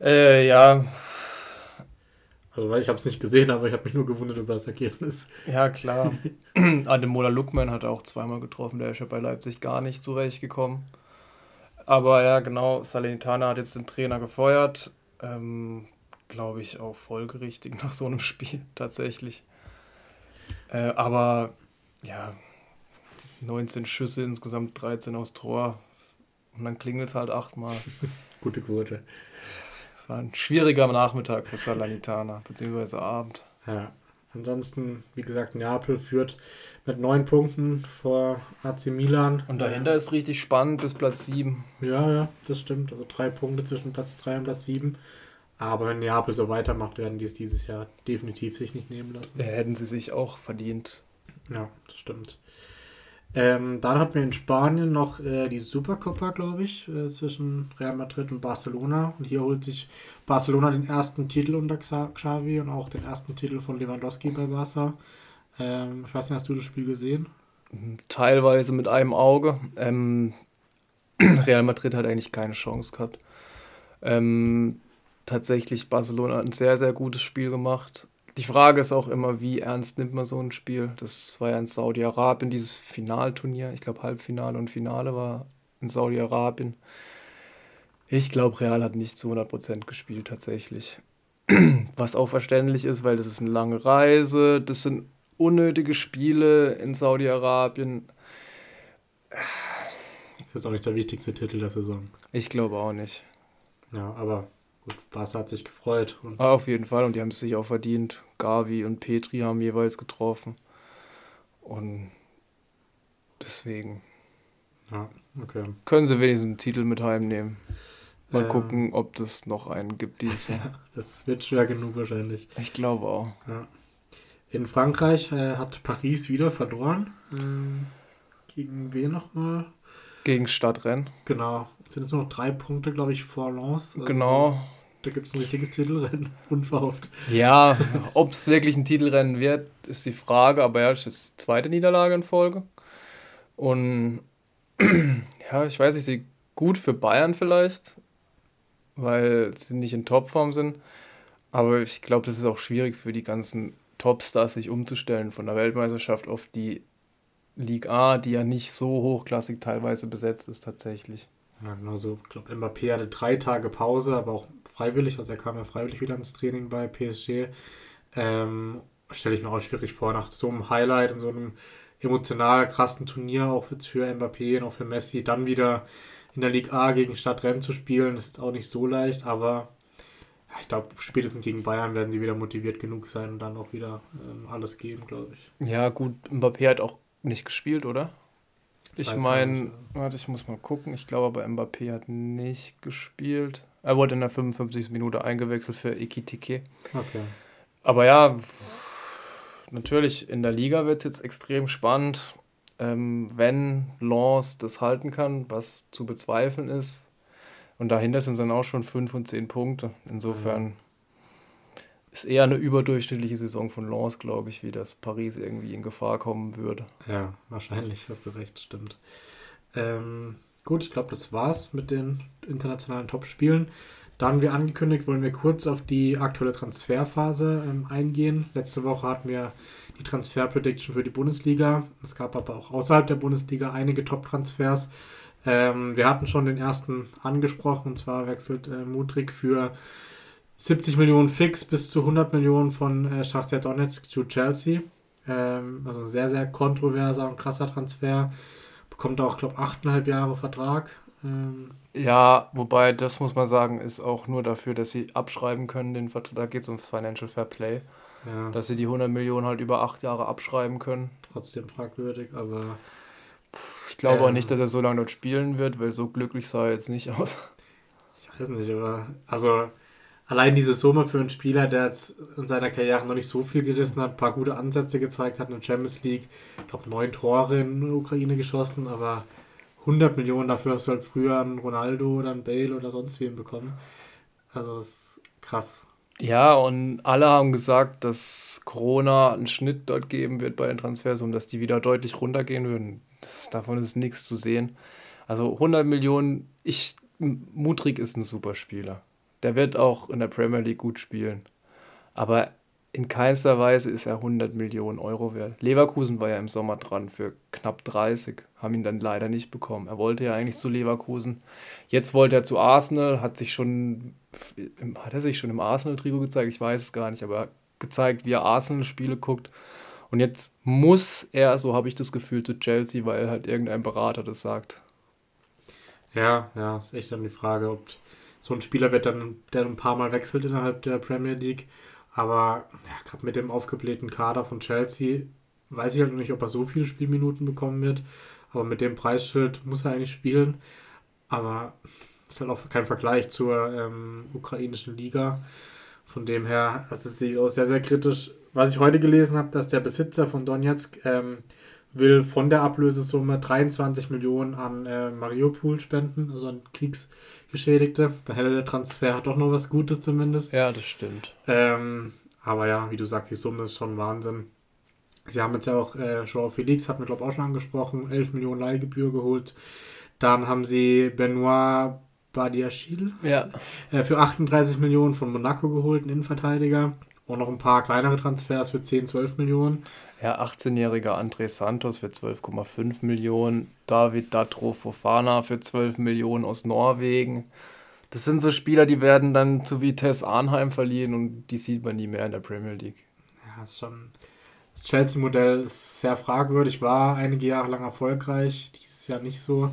Ja. Äh, ja. Also, weil ich habe es nicht gesehen, aber ich habe mich nur gewundert über das Ergebnis. Ja, klar. Ademola Lukman hat auch zweimal getroffen, der ist ja bei Leipzig gar nicht zurechtgekommen. Aber ja, genau, Salernitana hat jetzt den Trainer gefeuert. Ähm, Glaube ich auch folgerichtig nach so einem Spiel tatsächlich. Äh, aber ja, 19 Schüsse, insgesamt 13 aus Tor. Und dann klingelt es halt achtmal. Gute Quote. Es war ein schwieriger Nachmittag für Salernitana, beziehungsweise Abend. Ja. Ansonsten, wie gesagt, Neapel führt mit neun Punkten vor AC Milan. Und dahinter ist richtig spannend bis Platz 7. Ja, ja, das stimmt. Also drei Punkte zwischen Platz 3 und Platz 7. Aber wenn Neapel so weitermacht, werden die es dieses Jahr definitiv sich nicht nehmen lassen. Ja, hätten sie sich auch verdient. Ja, das stimmt. Ähm, dann hatten wir in Spanien noch äh, die Supercopa, glaube ich, äh, zwischen Real Madrid und Barcelona. Und hier holt sich Barcelona den ersten Titel unter Xavi und auch den ersten Titel von Lewandowski bei Barca. Ähm, ich weiß nicht, hast du das Spiel gesehen? Teilweise mit einem Auge. Ähm, Real Madrid hat eigentlich keine Chance gehabt. Ähm, tatsächlich, Barcelona hat ein sehr, sehr gutes Spiel gemacht. Die Frage ist auch immer, wie ernst nimmt man so ein Spiel? Das war ja in Saudi-Arabien, dieses Finalturnier. Ich glaube, Halbfinale und Finale war in Saudi-Arabien. Ich glaube, Real hat nicht zu 100% gespielt tatsächlich. Was auch verständlich ist, weil das ist eine lange Reise, das sind unnötige Spiele in Saudi-Arabien. Das ist auch nicht der wichtigste Titel der Saison. Ich glaube auch nicht. Ja, aber gut, Barca hat sich gefreut. Ah, auf jeden Fall und die haben es sich auch verdient. Gavi und Petri haben jeweils getroffen. Und deswegen. Ja, okay. Können sie wenigstens einen Titel mit heimnehmen. Mal ähm, gucken, ob das noch einen gibt dieses Jahr. das wird schwer genug wahrscheinlich. Ich glaube auch. Ja. In Frankreich äh, hat Paris wieder verloren. Ähm, gegen wen nochmal? Gegen Stadtrennen. Genau. Sind jetzt nur noch drei Punkte, glaube ich, vor Lens. Also, genau. Da gibt es ein richtiges Titelrennen. Unverhofft. Ja, ob es wirklich ein Titelrennen wird, ist die Frage. Aber ja, es ist die zweite Niederlage in Folge. Und ja, ich weiß nicht, sie gut für Bayern vielleicht weil sie nicht in Topform sind. Aber ich glaube, das ist auch schwierig für die ganzen Topstars, sich umzustellen von der Weltmeisterschaft auf die Liga A, die ja nicht so hochklassig teilweise besetzt ist tatsächlich. Ja, genau so. Ich glaube, Mbappé hatte drei Tage Pause, aber auch freiwillig. Also er kam ja freiwillig wieder ins Training bei PSG. Ähm, Stelle ich mir auch schwierig vor, nach so einem Highlight und so einem emotional krassen Turnier, auch jetzt für Mbappé und auch für Messi, dann wieder in der Liga A gegen Stadtrennen zu spielen. Das ist jetzt auch nicht so leicht, aber ich glaube, spätestens gegen Bayern werden sie wieder motiviert genug sein und dann auch wieder ähm, alles geben, glaube ich. Ja, gut, Mbappé hat auch nicht gespielt, oder? Ich meine, warte, ich muss mal gucken. Ich glaube aber, Mbappé hat nicht gespielt. Er wurde in der 55. Minute eingewechselt für Ikitike. Okay. Aber ja, natürlich, in der Liga wird es jetzt extrem spannend ähm, wenn Lance das halten kann, was zu bezweifeln ist. Und dahinter sind dann auch schon 5 und 10 Punkte. Insofern mhm. Ist eher eine überdurchschnittliche Saison von Lance, glaube ich, wie das Paris irgendwie in Gefahr kommen würde. Ja, wahrscheinlich, hast du recht, stimmt. Ähm, gut, ich glaube, das war's mit den internationalen Topspielen. Dann, wie angekündigt, wollen wir kurz auf die aktuelle Transferphase ähm, eingehen. Letzte Woche hatten wir die Transfer-Prediction für die Bundesliga. Es gab aber auch außerhalb der Bundesliga einige Top-Transfers. Ähm, wir hatten schon den ersten angesprochen, und zwar wechselt äh, Mudrik für 70 Millionen fix bis zu 100 Millionen von äh, Schachtja Donetsk zu Chelsea. Ähm, also sehr, sehr kontroverser und krasser Transfer. Bekommt auch, glaube ich, 8,5 Jahre Vertrag. Ähm, ja, wobei das muss man sagen, ist auch nur dafür, dass sie abschreiben können. Den Vertrag, da geht es ums Financial Fair Play. Ja. Dass sie die 100 Millionen halt über acht Jahre abschreiben können. Trotzdem fragwürdig, aber. Ich glaube ähm, auch nicht, dass er so lange dort spielen wird, weil so glücklich sah er jetzt nicht aus. Ich weiß nicht, aber. Also, allein diese Summe für einen Spieler, der jetzt in seiner Karriere noch nicht so viel gerissen hat, ein paar gute Ansätze gezeigt hat in der Champions League. Ich glaube, neun Tore in der Ukraine geschossen, aber 100 Millionen dafür hast du halt früher einen Ronaldo oder einen Bale oder sonst wen bekommen. Also, das ist krass. Ja, und alle haben gesagt, dass Corona einen Schnitt dort geben wird bei den Transfers und dass die wieder deutlich runtergehen würden. Das, davon ist nichts zu sehen. Also 100 Millionen, ich, Mutrik ist ein super Spieler. Der wird auch in der Premier League gut spielen. Aber in keinster Weise ist er 100 Millionen Euro wert. Leverkusen war ja im Sommer dran für knapp 30, haben ihn dann leider nicht bekommen. Er wollte ja eigentlich zu Leverkusen. Jetzt wollte er zu Arsenal, hat sich schon hat er sich schon im Arsenal-Trikot gezeigt? Ich weiß es gar nicht, aber gezeigt, wie er Arsenal-Spiele guckt. Und jetzt muss er, so habe ich das Gefühl, zu Chelsea, weil halt irgendein Berater das sagt. Ja, ja, ist echt dann die Frage, ob so ein Spieler wird dann, der ein paar Mal wechselt innerhalb der Premier League. Aber ja, gerade mit dem aufgeblähten Kader von Chelsea weiß ich halt noch nicht, ob er so viele Spielminuten bekommen wird. Aber mit dem Preisschild muss er eigentlich spielen. Aber ist halt auch kein Vergleich zur ähm, ukrainischen Liga. Von dem her, das ist sich auch sehr, sehr kritisch. Was ich heute gelesen habe, dass der Besitzer von Donetsk ähm, will von der Ablösesumme 23 Millionen an äh, Mariupol spenden, also an Kriegsgeschädigte. Da hätte der Transfer doch noch was Gutes zumindest. Ja, das stimmt. Ähm, aber ja, wie du sagst, die Summe ist schon Wahnsinn. Sie haben jetzt ja auch äh, Joao Felix, hat mir glaube ich auch schon angesprochen, 11 Millionen Leihgebühr geholt. Dann haben sie Benoit Badiachil ja. äh, für 38 Millionen von Monaco geholt, einen Innenverteidiger. auch noch ein paar kleinere Transfers für 10, 12 Millionen. Ja, 18-jähriger André Santos für 12,5 Millionen, David Datro Fofana für 12 Millionen aus Norwegen. Das sind so Spieler, die werden dann zu Vitesse Arnheim verliehen und die sieht man nie mehr in der Premier League. Ja, ist schon. Das Chelsea-Modell ist sehr fragwürdig, war einige Jahre lang erfolgreich, dieses Jahr nicht so.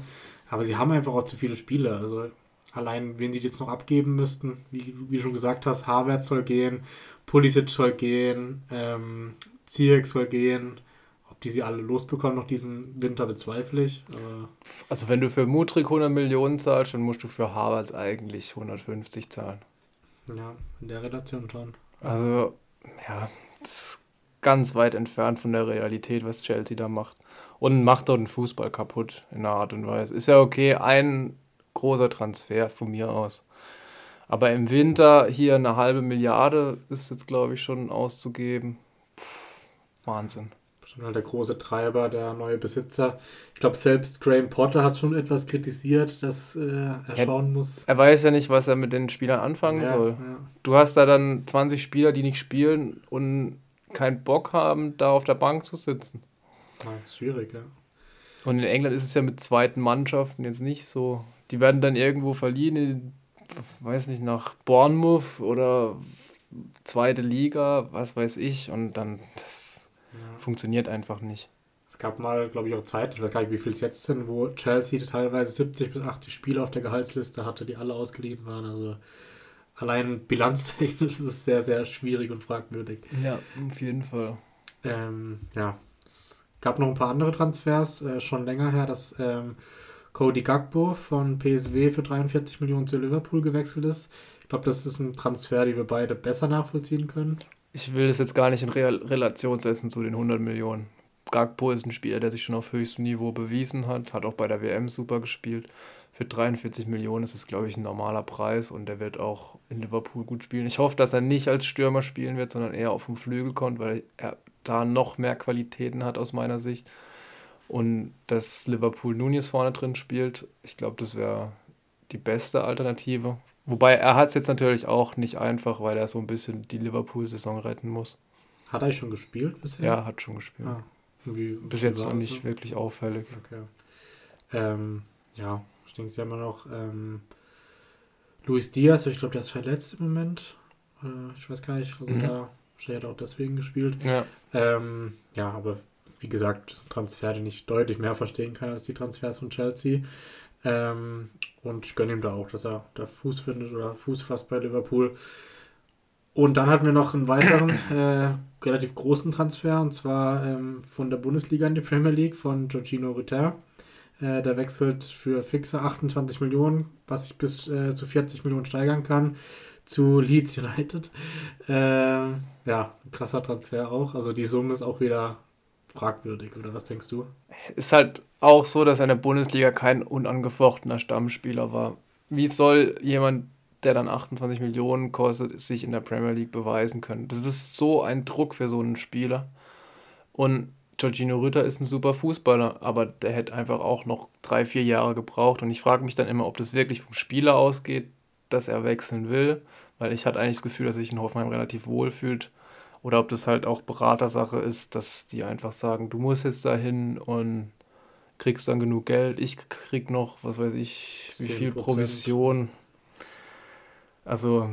Aber sie haben einfach auch zu viele Spieler. Also allein, wen die jetzt noch abgeben müssten, wie, wie du schon gesagt hast, Harvard soll gehen, Pulisic soll gehen, ähm, Ziyech soll gehen. Ob die sie alle losbekommen noch diesen Winter, bezweifle ich. Aber Also wenn du für Mutrik 100 Millionen zahlst, dann musst du für Harvards eigentlich 150 zahlen. ja, in der Relation schon. Also, ja, das ist ganz weit entfernt von der Realität, was Chelsea da macht. Und macht dort den Fußball kaputt in einer Art und Weise. Ist ja okay, ein großer Transfer von mir aus. Aber im Winter hier eine halbe Milliarde ist jetzt, glaube ich, schon auszugeben. Wahnsinn. Schon halt der große Treiber, der neue Besitzer. Ich glaube, selbst Graham Potter hat schon etwas kritisiert, dass äh, er Ja, schauen muss. Er weiß ja nicht, was er mit den Spielern anfangen Ja, soll. ja. Du hast da dann 20 Spieler, die nicht spielen und keinen Bock haben, da auf der Bank zu sitzen. Schwierig, ja. Und in England ist es ja mit zweiten Mannschaften jetzt nicht so. Die werden dann irgendwo verliehen, in, weiß nicht, nach Bournemouth oder zweite Liga, was weiß ich. Und dann, das funktioniert einfach nicht. Es gab mal, glaube ich, auch Zeit, ich weiß gar nicht, wie viel es jetzt sind, wo Chelsea teilweise 70 bis 80 Spieler auf der Gehaltsliste hatte, die alle ausgeliehen waren. Also allein bilanztechnisch ist es sehr, sehr schwierig und fragwürdig. Ja, auf jeden Fall. Ähm, ja, es gab noch ein paar andere Transfers, äh, schon länger her, dass ähm, Cody Gagbo von PSW für 43 Millionen zu Liverpool gewechselt ist. Ich glaube, das ist ein Transfer, den wir beide besser nachvollziehen können. Ich will das jetzt gar nicht in Real Relation setzen zu den 100 Millionen. Gagpo ist ein Spieler, der sich schon auf höchstem Niveau bewiesen hat, hat auch bei der WM super gespielt. Für 43 Millionen ist es, glaube ich, ein normaler Preis und der wird auch in Liverpool gut spielen. Ich hoffe, dass er nicht als Stürmer spielen wird, sondern eher auf dem Flügel kommt, weil er da noch mehr Qualitäten hat aus meiner Sicht. Und dass Liverpool Nunez vorne drin spielt, ich glaube, das wäre die beste Alternative. Wobei er hat es jetzt natürlich auch nicht einfach, weil er so ein bisschen die Liverpool-Saison retten muss. Hat er schon gespielt bisher? Ja, hat schon gespielt. Ah, Bis jetzt noch nicht so? wirklich auffällig. Okay. Ähm, ja, ich denke, sie haben ja noch ähm, Luis Diaz, ich glaube, der ist verletzt im Moment. Äh, ich weiß gar nicht, also Mhm. da wahrscheinlich hat auch deswegen gespielt. Ja. Ähm, ja, aber wie gesagt, das ist ein Transfer, den ich deutlich mehr verstehen kann als die Transfers von Chelsea. Ähm, und ich gönne ihm da auch, dass er da Fuß findet oder Fuß fasst bei Liverpool. Und dann hatten wir noch einen weiteren äh, relativ großen Transfer und zwar ähm, von der Bundesliga in die Premier League von Giorgino Ritter. Äh, der wechselt für fixe 28 Millionen, was sich bis äh, zu 40 Millionen steigern kann, zu Leeds United. Ähm, ja, krasser Transfer auch. Also die Summe ist auch wieder fragwürdig, oder was denkst du? Ist halt auch so, dass er in der Bundesliga kein unangefochtener Stammspieler war. Wie soll jemand, der dann 28 Millionen kostet, sich in der Premier League beweisen können? Das ist so ein Druck für so einen Spieler. Und Giorgino Rütter ist ein super Fußballer, aber der hätte einfach auch noch drei, vier Jahre gebraucht. Und ich frage mich dann immer, ob das wirklich vom Spieler ausgeht, dass er wechseln will, weil ich hatte eigentlich das Gefühl, dass sich in Hoffenheim relativ wohl fühlt. Oder ob das halt auch Beratersache ist, dass die einfach sagen, du musst jetzt dahin und kriegst dann genug Geld. Ich krieg noch, was weiß ich, wie viel 10%. Provision. Also,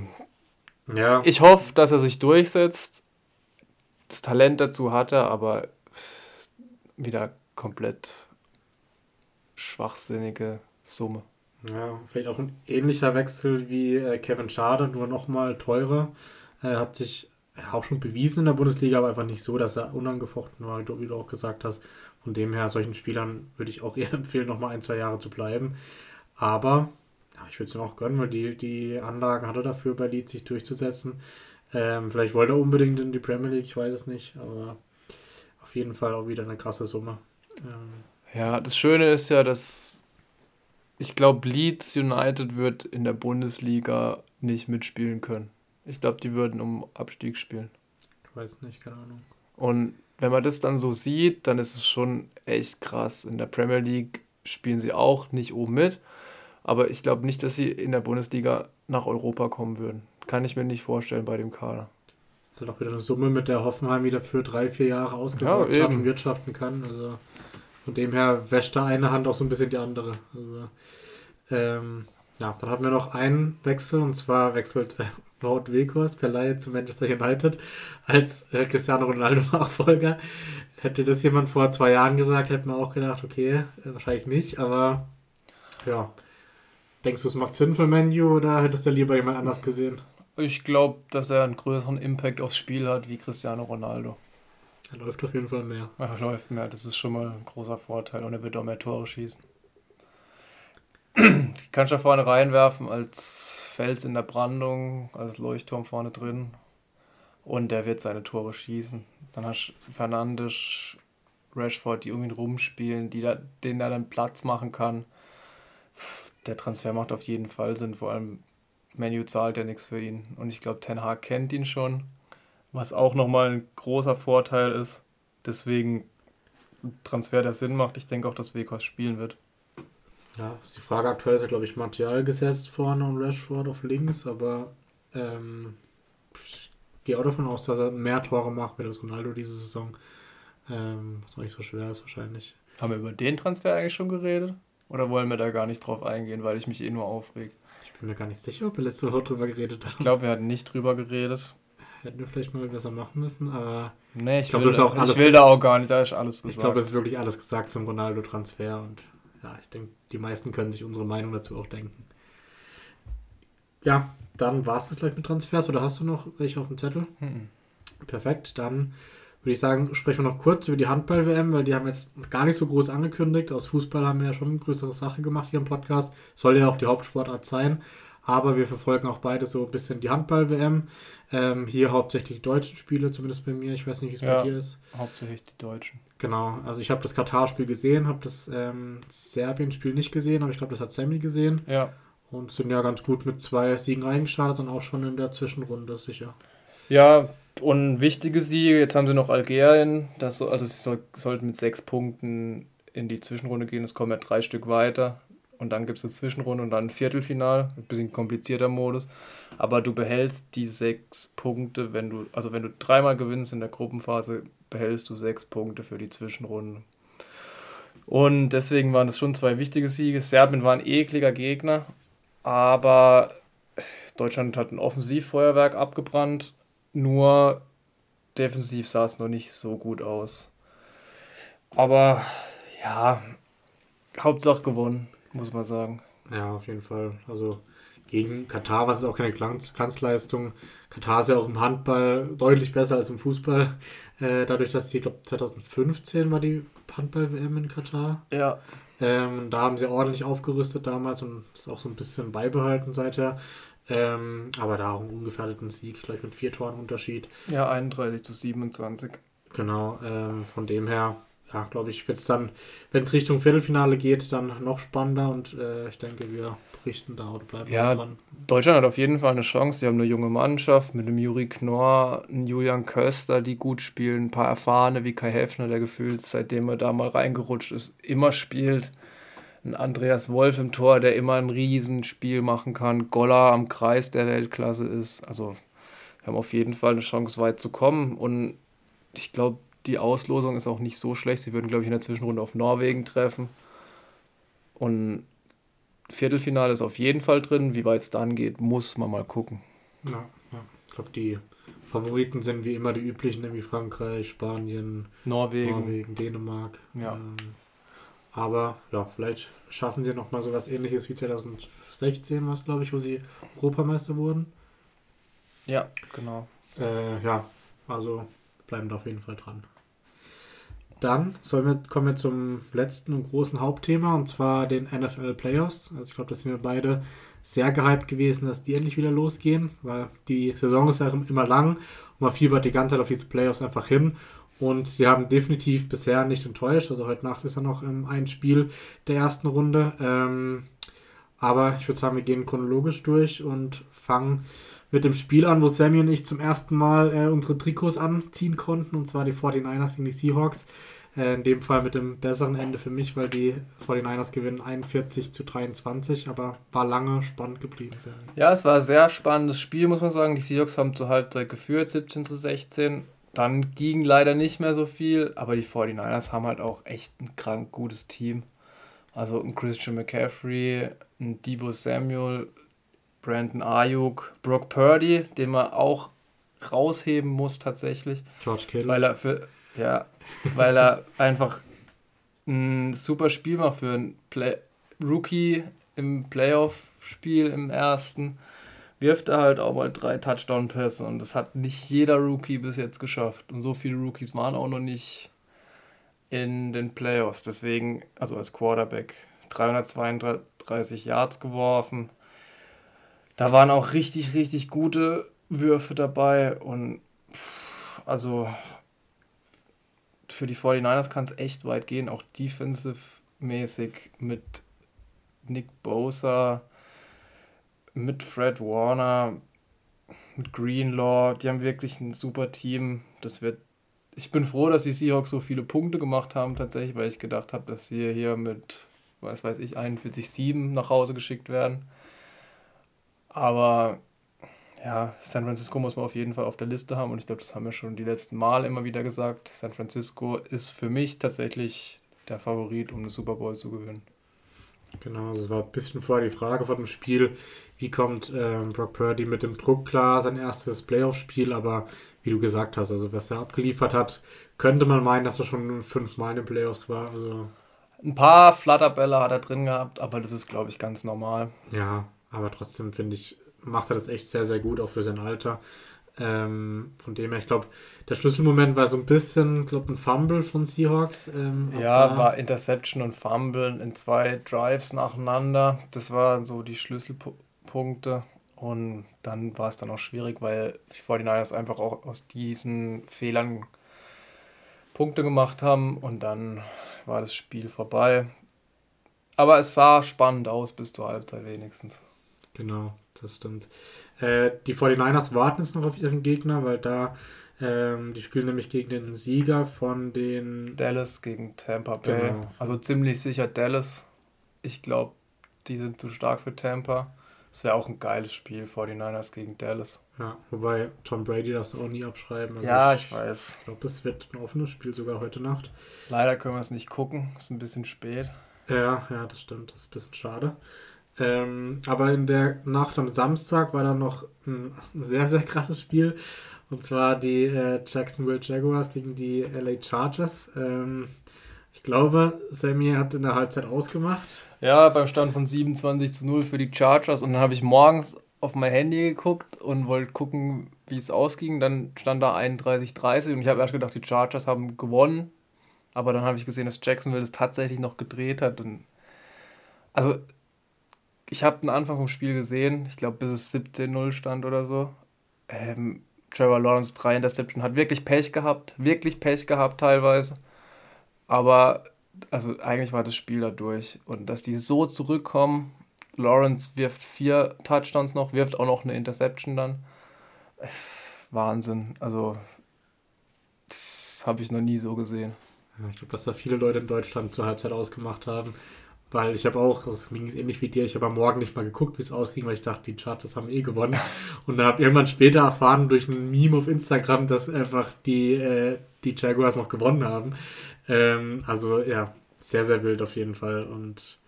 Ja, ich hoffe, dass er sich durchsetzt. Das Talent dazu hat er, aber wieder komplett schwachsinnige Summe. ja, vielleicht auch ein ähnlicher Wechsel wie äh, Kevin Schade, nur nochmal teurer. Er hat sich ja, auch schon bewiesen in der Bundesliga, aber einfach nicht so, dass er unangefochten war, wie du auch gesagt hast. Von dem her, solchen Spielern würde ich auch eher empfehlen, nochmal ein, zwei Jahre zu bleiben. Aber ja, ich würde es ihm auch gönnen, weil die, die Anlagen hat er dafür bei Leeds sich durchzusetzen. Ähm, vielleicht wollte er unbedingt in die Premier League, ich weiß es nicht, aber auf jeden Fall auch wieder eine krasse Summe. Ähm, Ja, das Schöne ist ja, dass ich glaube, Leeds United wird in der Bundesliga nicht mitspielen können. Ich glaube, die würden um Abstieg spielen. ich weiß nicht, keine Ahnung. Und wenn man das dann so sieht, dann ist es schon echt krass. In der Premier League spielen sie auch nicht oben mit. Aber ich glaube nicht, dass sie in der Bundesliga nach Europa kommen würden. Kann ich mir nicht vorstellen bei dem Kader. ist halt auch wieder eine Summe, mit der Hoffenheim wieder für drei, vier Jahre ausgesorgt ja, hat und wirtschaften kann. Also von dem her wäscht da eine Hand auch so ein bisschen die andere. Also, ähm, ja, dann haben wir noch einen Wechsel und zwar wechselt äh, Wout Weghorst per Laie zu Manchester United als äh, Cristiano Ronaldo Nachfolger. Hätte das jemand vor zwei Jahren gesagt, hätte man auch gedacht, okay, äh, wahrscheinlich nicht, aber ja. Denkst du, es macht Sinn für Menu oder hättest du lieber jemand anders gesehen? Ich glaube, dass er einen größeren Impact aufs Spiel hat wie Cristiano Ronaldo. Er läuft auf jeden Fall mehr. Er läuft mehr, das ist schon mal ein großer Vorteil und er wird auch mehr Tore schießen. Die kannst du da vorne reinwerfen als Fels in der Brandung, als Leuchtturm vorne drin. Und der wird seine Tore schießen. Dann hast du Fernandes, Rashford, die um ihn rumspielen, die da, denen er dann Platz machen kann. Der Transfer macht auf jeden Fall Sinn, vor allem Menu zahlt ja nichts für ihn. Und ich glaube, Ten Hag kennt ihn schon, was auch nochmal ein großer Vorteil ist. Deswegen Transfer, der Sinn macht. Ich denke auch, dass Wekos spielen wird. Ja, die Frage aktuell ist ja, glaube ich, Material gesetzt vorne und Rashford auf links, aber ähm, ich gehe auch davon aus, dass er mehr Tore macht mit als Ronaldo diese Saison. Ähm, was auch nicht so schwer ist wahrscheinlich. Haben wir über den Transfer eigentlich schon geredet? Oder wollen wir da gar nicht drauf eingehen, weil ich mich eh nur aufreg? Ich bin mir gar nicht sicher, ob wir letzte Woche drüber geredet haben. Ich glaube, wir hatten nicht drüber geredet. Hätten wir vielleicht mal besser machen müssen, aber. Nee, ich, ich, glaub, will, da, ich will da auch gar nicht, da ist alles gesagt. Ich glaube, es ist wirklich alles gesagt zum Ronaldo-Transfer und ja, ich denke, die meisten können sich unsere Meinung dazu auch denken. Ja, dann war es das gleich mit Transfers oder hast du noch welche auf dem Zettel? Mhm. Perfekt, dann würde ich sagen, sprechen wir noch kurz über die Handball-WM, weil die haben jetzt gar nicht so groß angekündigt. Aus Fußball haben wir ja schon eine größere Sache gemacht hier im Podcast. Soll ja auch die Hauptsportart sein. Aber wir verfolgen auch beide so ein bisschen die Handball-WM. Ähm, hier hauptsächlich die deutschen Spiele, zumindest bei mir. Ich weiß nicht, wie es ja, bei dir ist. Hauptsächlich die deutschen. Genau, also ich habe das Katar-Spiel gesehen, habe das ähm, Serbien-Spiel nicht gesehen, aber ich glaube, das hat Sammy gesehen. Ja. Und sind ja ganz gut mit zwei Siegen eingestartet und auch schon in der Zwischenrunde sicher. Ja, und wichtige Siege, jetzt haben sie noch Algerien, das so, also sie soll, sollten mit sechs Punkten in die Zwischenrunde gehen, es kommen ja drei Stück weiter und dann gibt es eine Zwischenrunde und dann ein Viertelfinal, ein bisschen komplizierter Modus, aber du behältst die sechs Punkte, wenn du, also wenn du dreimal gewinnst in der Gruppenphase, behältst du sechs Punkte für die Zwischenrunde. Und deswegen waren es schon zwei wichtige Siege. Serbien war ein ekliger Gegner, aber Deutschland hat ein Offensivfeuerwerk abgebrannt nur defensiv sah es noch nicht so gut aus. Aber ja, Hauptsache gewonnen, muss man sagen. Ja, auf jeden Fall. Also gegen Katar war es auch keine Glanzleistung. Katar ist ja auch im Handball deutlich besser als im Fußball. Äh, dadurch, dass die, ich glaube, 2015 war die Handball-WM in Katar. Ja. Ähm, da haben sie ordentlich aufgerüstet damals und das auch so ein bisschen beibehalten seither. Ähm, aber da auch einen ungefährdeten Sieg, gleich mit vier Toren Unterschied. Ja, 31 zu 27. Genau, ähm, von dem her, ja, glaube ich, wird es dann, wenn es Richtung Viertelfinale geht, dann noch spannender und äh, ich denke, wir berichten da oder bleiben ja, dran. Deutschland hat auf jeden Fall eine Chance. Sie haben eine junge Mannschaft mit einem Juri Knorr, einem Julian Köster, die gut spielen, ein paar Erfahrene wie Kai Heffner, der gefühlt, seitdem er da mal reingerutscht ist, immer spielt ein Andreas Wolf im Tor, der immer ein Riesenspiel machen kann, Goller am Kreis der Weltklasse ist. Also wir haben auf jeden Fall eine Chance, weit zu kommen. Und ich glaube, die Auslosung ist auch nicht so schlecht. Sie würden, glaube ich, in der Zwischenrunde auf Norwegen treffen. Und Viertelfinale ist auf jeden Fall drin. Wie weit es dann geht, muss man mal gucken. Ja, ja. ich glaube, die Favoriten sind wie immer die üblichen, nämlich Frankreich, Spanien, Norwegen, Norwegen Dänemark. Ja. Ähm, aber ja, vielleicht schaffen sie noch mal so was ähnliches wie 2016 was, glaube ich, wo sie Europameister wurden. Ja, genau. Äh, ja, also bleiben da auf jeden Fall dran. Dann wir, kommen wir zum letzten und großen Hauptthema und zwar den NFL Playoffs. Also ich glaube, das sind wir beide sehr gehypt gewesen, dass die endlich wieder losgehen, weil die Saison ist ja immer lang und man fiebert die ganze Zeit auf diese Playoffs einfach hin und sie haben definitiv bisher nicht enttäuscht. Also heute Nacht ist ja noch ähm, ein Spiel der ersten Runde. Ähm, aber ich würde sagen, wir gehen chronologisch durch und fangen mit dem Spiel an, wo Sammy und ich zum ersten Mal äh, unsere Trikots anziehen konnten, und zwar die 49ers gegen die Seahawks. Äh, in dem Fall mit dem besseren Ende für mich, weil die 49ers gewinnen 41 zu 23, aber war lange spannend geblieben. Ja, es war ein sehr spannendes Spiel, muss man sagen. Die Seahawks haben zur Halbzeit geführt, 17 zu 16. Dann ging leider nicht mehr so viel, aber die 49ers haben halt auch echt ein krank gutes Team. Also ein Christian McCaffrey, ein Debo Samuel, Brandon Ayuk, Brock Purdy, den man auch rausheben muss tatsächlich. George Kittle. Weil er für, ja, weil er einfach ein super Spiel macht für einen Play Rookie im Playoff-Spiel im ersten. Wirft er halt auch mal drei Touchdown-Pässe und das hat nicht jeder Rookie bis jetzt geschafft. Und so viele Rookies waren auch noch nicht in den Playoffs. Deswegen, also als Quarterback, 332 Yards geworfen. Da waren auch richtig, richtig gute Würfe dabei und also für die 49ers kann es echt weit gehen, auch defensive-mäßig mit Nick Bosa, mit Fred Warner, mit Greenlaw. Die haben wirklich ein super Team. Das wird. Ich bin froh, dass die Seahawks so viele Punkte gemacht haben, tatsächlich, weil ich gedacht habe, dass sie hier mit, was weiß ich, 41-7 nach Hause geschickt werden. Aber ja, San Francisco muss man auf jeden Fall auf der Liste haben und ich glaube, das haben wir schon die letzten Male immer wieder gesagt. San Francisco ist für mich tatsächlich der Favorit, um den Super Bowl zu gewinnen. Genau, das war ein bisschen vorher die Frage vor dem Spiel, wie kommt ähm, Brock Purdy mit dem Druck klar, sein erstes Playoff-Spiel, aber wie du gesagt hast, also was er abgeliefert hat, könnte man meinen, dass er schon fünfmal in den Playoffs war. Also ein paar Flatterbälle hat er drin gehabt, aber das ist, glaube ich, ganz normal. Ja, aber trotzdem finde ich, macht er das echt sehr, sehr gut, auch für sein Alter. Ähm, von dem her, ich glaube, der Schlüsselmoment war so ein bisschen, glaube ein Fumble von Seahawks. Ähm, ja, war Interception und Fumble in zwei Drives nacheinander. Das waren so die Schlüsselpunkte. Und dann war es dann auch schwierig, weil die 49ers einfach auch aus diesen Fehlern Punkte gemacht haben und dann war das Spiel vorbei. Aber es sah spannend aus bis zur Halbzeit wenigstens. Genau, das stimmt. Äh, die 49ers warten jetzt noch auf ihren Gegner, weil da, ähm, die spielen nämlich gegen den Sieger von den. Dallas gegen Tampa Bay. Genau. Also ziemlich sicher Dallas. Ich glaube, die sind zu stark für Tampa. Das wäre auch ein geiles Spiel, 49ers gegen Dallas. Ja, wobei Tom Brady das auch nie abschreiben. Also ja, ich, ich weiß. Ich glaube, es wird ein offenes Spiel sogar heute Nacht. Leider können wir es nicht gucken, ist ein bisschen spät. Ja, ja, das stimmt, das ist ein bisschen schade. Ähm, aber in der Nacht am Samstag war dann noch ein sehr, sehr krasses Spiel. Und zwar die äh, Jacksonville Jaguars gegen die LA Chargers. Ähm, ich glaube, Sammy hat in der Halbzeit ausgemacht. Ja, beim Stand von 27 zu 0 für die Chargers. Und dann habe ich morgens auf mein Handy geguckt und wollte gucken, wie es ausging. Dann stand da 31-30 und ich habe erst gedacht, die Chargers haben gewonnen. Aber dann habe ich gesehen, dass Jacksonville es tatsächlich noch gedreht hat. Und also ich habe den Anfang vom Spiel gesehen, ich glaube, bis es 17-0 stand oder so. Ähm, Trevor Lawrence 3 Interception hat wirklich Pech gehabt, wirklich Pech gehabt teilweise. Aber also eigentlich war das Spiel da durch. Und dass die so zurückkommen, Lawrence wirft vier Touchdowns noch, wirft auch noch eine Interception dann. Wahnsinn. Also, das habe ich noch nie so gesehen. Ich glaube, dass da viele Leute in Deutschland zur Halbzeit ausgemacht haben. Weil ich habe auch, das ging ähnlich wie dir, ich habe am Morgen nicht mal geguckt, wie es ausging, weil ich dachte, die Chargers haben eh gewonnen. Und habe irgendwann später erfahren durch ein Meme auf Instagram, dass einfach die, äh, die Jaguars noch gewonnen haben. Ähm, also ja, sehr, sehr wild auf jeden Fall. Und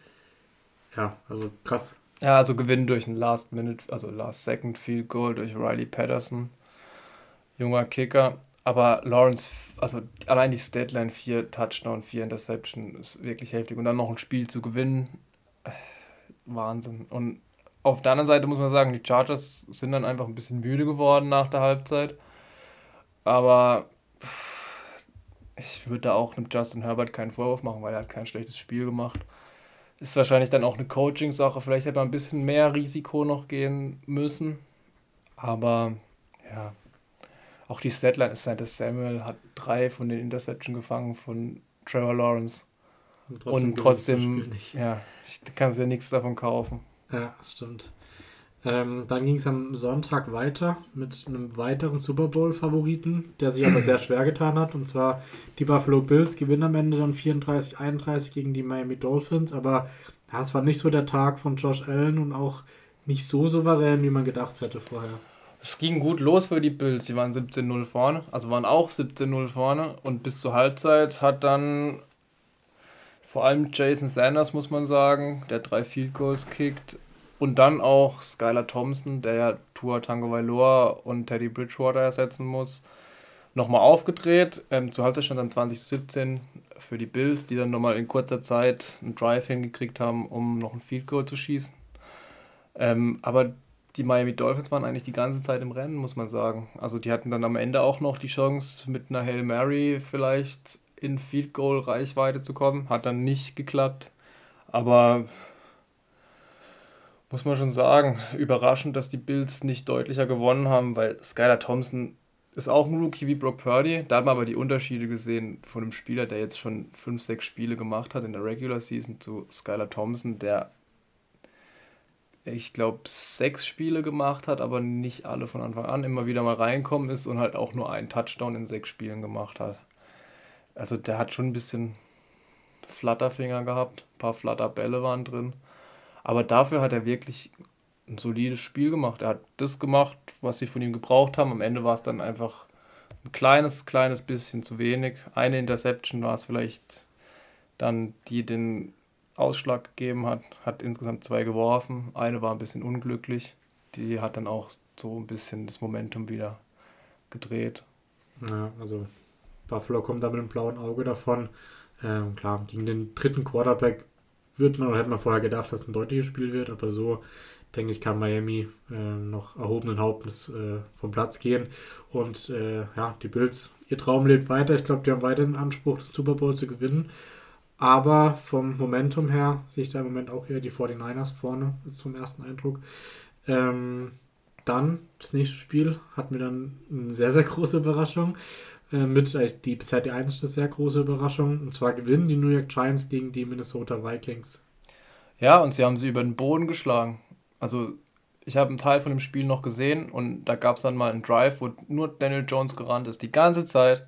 ja, also krass. Ja, also Gewinn durch ein Last Minute, also Last Second Field Goal durch Riley Patterson. Junger Kicker. Aber Lawrence, also allein die Statline, vier Touchdown, vier Interception, ist wirklich heftig. Und dann noch ein Spiel zu gewinnen, äh, Wahnsinn. Und auf der anderen Seite muss man sagen, die Chargers sind dann einfach ein bisschen müde geworden nach der Halbzeit. Aber ich würde da auch einem Justin Herbert keinen Vorwurf machen, weil er hat kein schlechtes Spiel gemacht. Ist wahrscheinlich dann auch eine Coaching-Sache. Vielleicht hätte man ein bisschen mehr Risiko noch gehen müssen. Aber ja, auch die Statline ist Santa Samuel hat drei von den Interception gefangen von Trevor Lawrence. Und trotzdem, und trotzdem ja, ich kann ja nichts davon kaufen. Ja, stimmt. Ähm, dann ging es am Sonntag weiter mit einem weiteren Super Bowl-Favoriten, der sich aber sehr schwer getan hat. Und zwar die Buffalo Bills gewinnen am Ende dann 34-31 gegen die Miami Dolphins. Aber ja, es war nicht so der Tag von Josh Allen und auch nicht so souverän, wie man gedacht hätte vorher. Es ging gut los für die Bills. Sie waren 17-0 vorne, also waren auch 17-0 vorne. Und bis zur Halbzeit hat dann vor allem Jason Sanders, muss man sagen, der drei Field Goals kickt. Und dann auch Skylar Thompson, der ja Tua Tango Vailoa und Teddy Bridgewater ersetzen muss, nochmal aufgedreht. Ähm, zur Halbzeit stand dann 2017 für die Bills, die dann nochmal in kurzer Zeit einen Drive hingekriegt haben, um noch ein Field Goal zu schießen. Ähm, aber die Miami Dolphins waren eigentlich die ganze Zeit im Rennen, muss man sagen. Also die hatten dann am Ende auch noch die Chance, mit einer Hail Mary vielleicht in Field Goal Reichweite zu kommen. Hat dann nicht geklappt. Aber muss man schon sagen, überraschend, dass die Bills nicht deutlicher gewonnen haben, weil Skylar Thompson ist auch ein Rookie wie Brock Purdy. Da hat man aber die Unterschiede gesehen von einem Spieler, der jetzt schon fünf, sechs Spiele gemacht hat in der Regular Season zu Skylar Thompson, der ich glaube, sechs Spiele gemacht hat, aber nicht alle von Anfang an immer wieder mal reinkommen ist und halt auch nur einen Touchdown in sechs Spielen gemacht hat. Also der hat schon ein bisschen Flatterfinger gehabt, ein paar Flatterbälle waren drin. Aber dafür hat er wirklich ein solides Spiel gemacht. Er hat das gemacht, was sie von ihm gebraucht haben. Am Ende war es dann einfach ein kleines, kleines bisschen zu wenig. Eine Interception war es vielleicht dann, die den Ausschlag gegeben hat, hat insgesamt zwei geworfen. Eine war ein bisschen unglücklich. Die hat dann auch so ein bisschen das Momentum wieder gedreht. Ja, also Buffalo kommt da mit einem blauen Auge davon. Ähm, klar, gegen den dritten Quarterback wird man oder hätte man vorher gedacht, dass es ein deutliches Spiel wird, aber so denke ich, kann Miami äh, noch erhobenen Hauptes äh, vom Platz gehen. Und äh, ja, die Bills, ihr Traum lebt weiter. Ich glaube, die haben weiter den Anspruch, den Super Bowl zu gewinnen. Aber vom Momentum her sehe ich da im Moment auch eher die 49ers vorne, zum ersten Eindruck. Ähm, dann, das nächste Spiel, hat mir dann eine sehr, sehr große Überraschung. Äh, mit die bisher die einzige sehr große Überraschung. Und zwar gewinnen die New York Giants gegen die Minnesota Vikings. Ja, und sie haben sie über den Boden geschlagen. Also, ich habe einen Teil von dem Spiel noch gesehen und da gab es dann mal einen Drive, wo nur Daniel Jones gerannt ist, die ganze Zeit.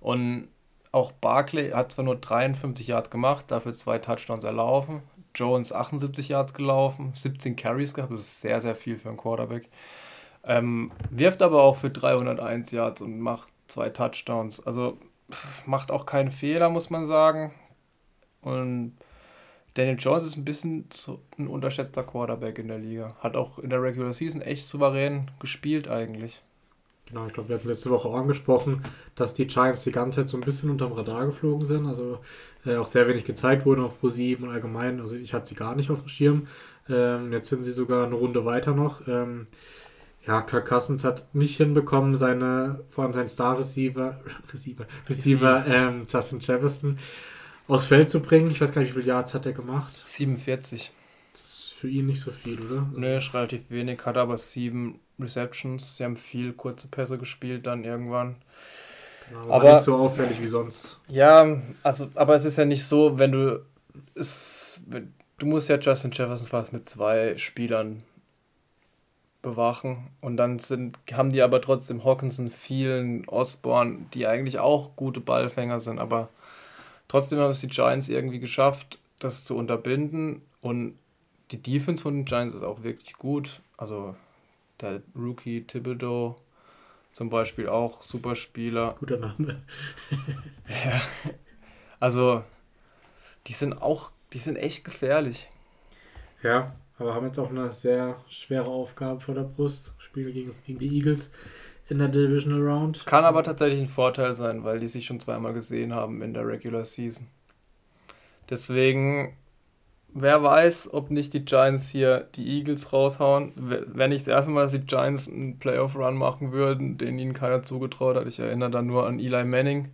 Und auch Barkley hat zwar nur 53 Yards gemacht, dafür zwei Touchdowns erlaufen. Jones 78 Yards gelaufen, 17 Carries gehabt, das ist sehr, sehr viel für einen Quarterback. Ähm, wirft aber auch für 301 Yards und macht zwei Touchdowns. Also macht auch keinen Fehler, muss man sagen. Und Daniel Jones ist ein bisschen ein unterschätzter Quarterback in der Liga. Hat auch in der Regular Season echt souverän gespielt eigentlich. Genau, ich glaube, wir hatten letzte Woche auch angesprochen, dass die Giants die ganze Zeit so ein bisschen unterm Radar geflogen sind. Also äh, auch sehr wenig gezeigt wurden auf Pro7 und allgemein. Also ich hatte sie gar nicht auf dem Schirm. Ähm, jetzt sind sie sogar eine Runde weiter noch. Ähm, ja, Kirk Cousins hat nicht hinbekommen, seine, vor allem sein Star-Receiver, Receiver, Receiver, ähm, Justin Jefferson aufs Feld zu bringen. Ich weiß gar nicht, wie viele Yards hat er gemacht? 47. Für ihn nicht so viel, oder? Nö, ist relativ wenig, hat aber sieben Receptions. Sie haben viel kurze Pässe gespielt dann irgendwann. Genau, aber nicht so auffällig wie sonst. Ja, also, aber es ist ja nicht so, wenn du es, du musst ja Justin Jefferson fast mit zwei Spielern bewachen und dann sind, haben die aber trotzdem Hawkinson, vielen Osborne, die eigentlich auch gute Ballfänger sind, aber trotzdem haben es die Giants irgendwie geschafft, das zu unterbinden und die Defense von den Giants ist auch wirklich gut. Also der Rookie Thibodeau zum Beispiel auch super Spieler. Guter Name. ja. Also, die sind auch, die sind echt gefährlich. Ja, aber haben jetzt auch eine sehr schwere Aufgabe vor der Brust. Spielen gegen, gegen die Eagles in der Divisional Round. Es kann aber tatsächlich ein Vorteil sein, weil die sich schon zweimal gesehen haben in der Regular Season. Deswegen wer weiß, ob nicht die Giants hier die Eagles raushauen. Wenn nicht das erste Mal, dass die Giants einen Playoff-Run machen würden, den ihnen keiner zugetraut hat. Ich erinnere dann nur an Eli Manning.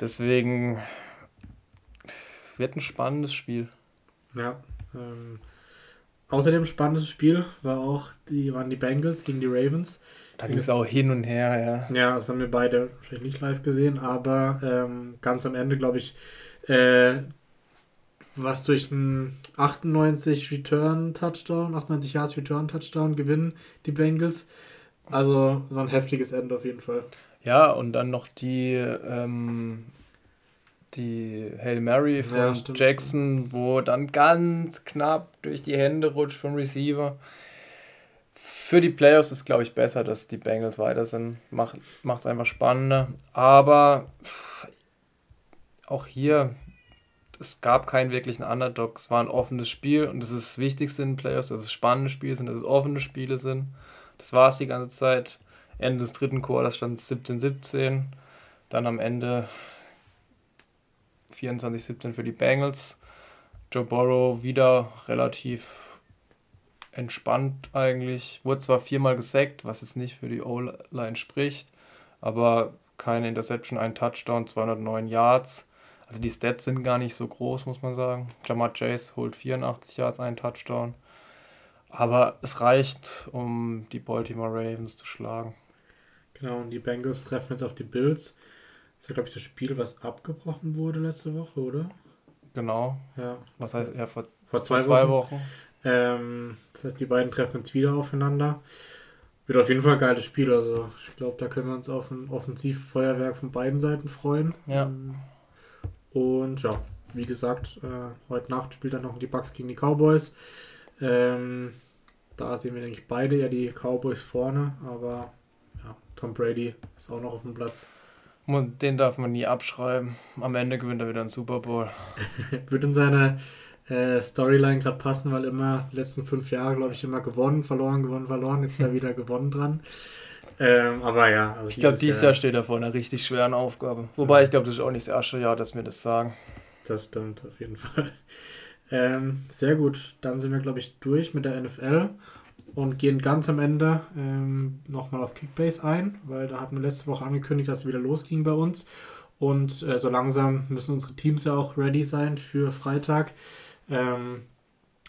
Deswegen wird ein spannendes Spiel. Ja. Ähm, außerdem spannendes Spiel war auch die, waren die Bengals gegen die Ravens. Da ging es auch hin und her, ja. Ja, das haben wir beide wahrscheinlich nicht live gesehen, aber ähm, ganz am Ende, glaube ich, äh, was durch einen 98 Return Touchdown, 98 Yards Return Touchdown gewinnen, die Bengals. Also war ein heftiges Ende auf jeden Fall. Ja, und dann noch die, ähm, die Hail Mary von ja, Jackson, wo dann ganz knapp durch die Hände rutscht vom Receiver. Für die Playoffs ist, glaube ich, besser, dass die Bengals weiter sind. Macht es einfach spannender. Aber auch hier, es gab keinen wirklichen Underdog. Es war ein offenes Spiel und das ist das Wichtigste in den Playoffs, dass es spannende Spiele sind, dass es offene Spiele sind. Das war es die ganze Zeit. Ende des dritten Quarters stand es 17-17. Dann am Ende 24-17 für die Bengals. Joe Burrow wieder relativ entspannt eigentlich. Wurde zwar viermal gesackt, was jetzt nicht für die O-Line spricht, aber keine Interception, ein Touchdown, 209 Yards. Also die Stats sind gar nicht so groß, muss man sagen. Jamar Chase holt 84 Yards, ein Touchdown. Aber es reicht, um die Baltimore Ravens zu schlagen. Genau, und die Bengals treffen jetzt auf die Bills. Das ist ja, glaube ich, das Spiel, was abgebrochen wurde letzte Woche, oder? Genau. Ja. Was heißt, ja, vor, vor zwei, zwei Wochen. Wochen. Ähm, das heißt, die beiden treffen jetzt wieder aufeinander. Wird auf jeden Fall ein geiles Spiel. Also, ich glaube, da können wir uns auf ein Offensivfeuerwerk von beiden Seiten freuen. Ja. Ähm, und ja, wie gesagt, äh, heute Nacht spielt dann noch die Bucks gegen die Cowboys. Ähm, da sehen wir, denke ich, beide ja die Cowboys vorne, aber ja, Tom Brady ist auch noch auf dem Platz. Und den darf man nie abschreiben. Am Ende gewinnt er wieder einen Super Bowl. Wird in seine äh, Storyline gerade passen, weil immer die letzten fünf Jahre, glaube ich, immer gewonnen, verloren, gewonnen, verloren. Jetzt wäre wieder gewonnen dran. Ähm, aber ja. Also ich glaube, dieses Jahr steht er vor einer richtig schweren Aufgabe. Wobei, ja. ich glaube, das ist auch nicht das erste Jahr, dass wir das sagen. Das stimmt, auf jeden Fall. Ähm, sehr gut. Dann sind wir, glaube ich, durch mit der NFL und gehen ganz am Ende ähm, nochmal auf Kickbase ein, weil da hatten wir letzte Woche angekündigt, dass es wieder losging bei uns. Und äh, so langsam müssen unsere Teams ja auch ready sein für Freitag. Ähm,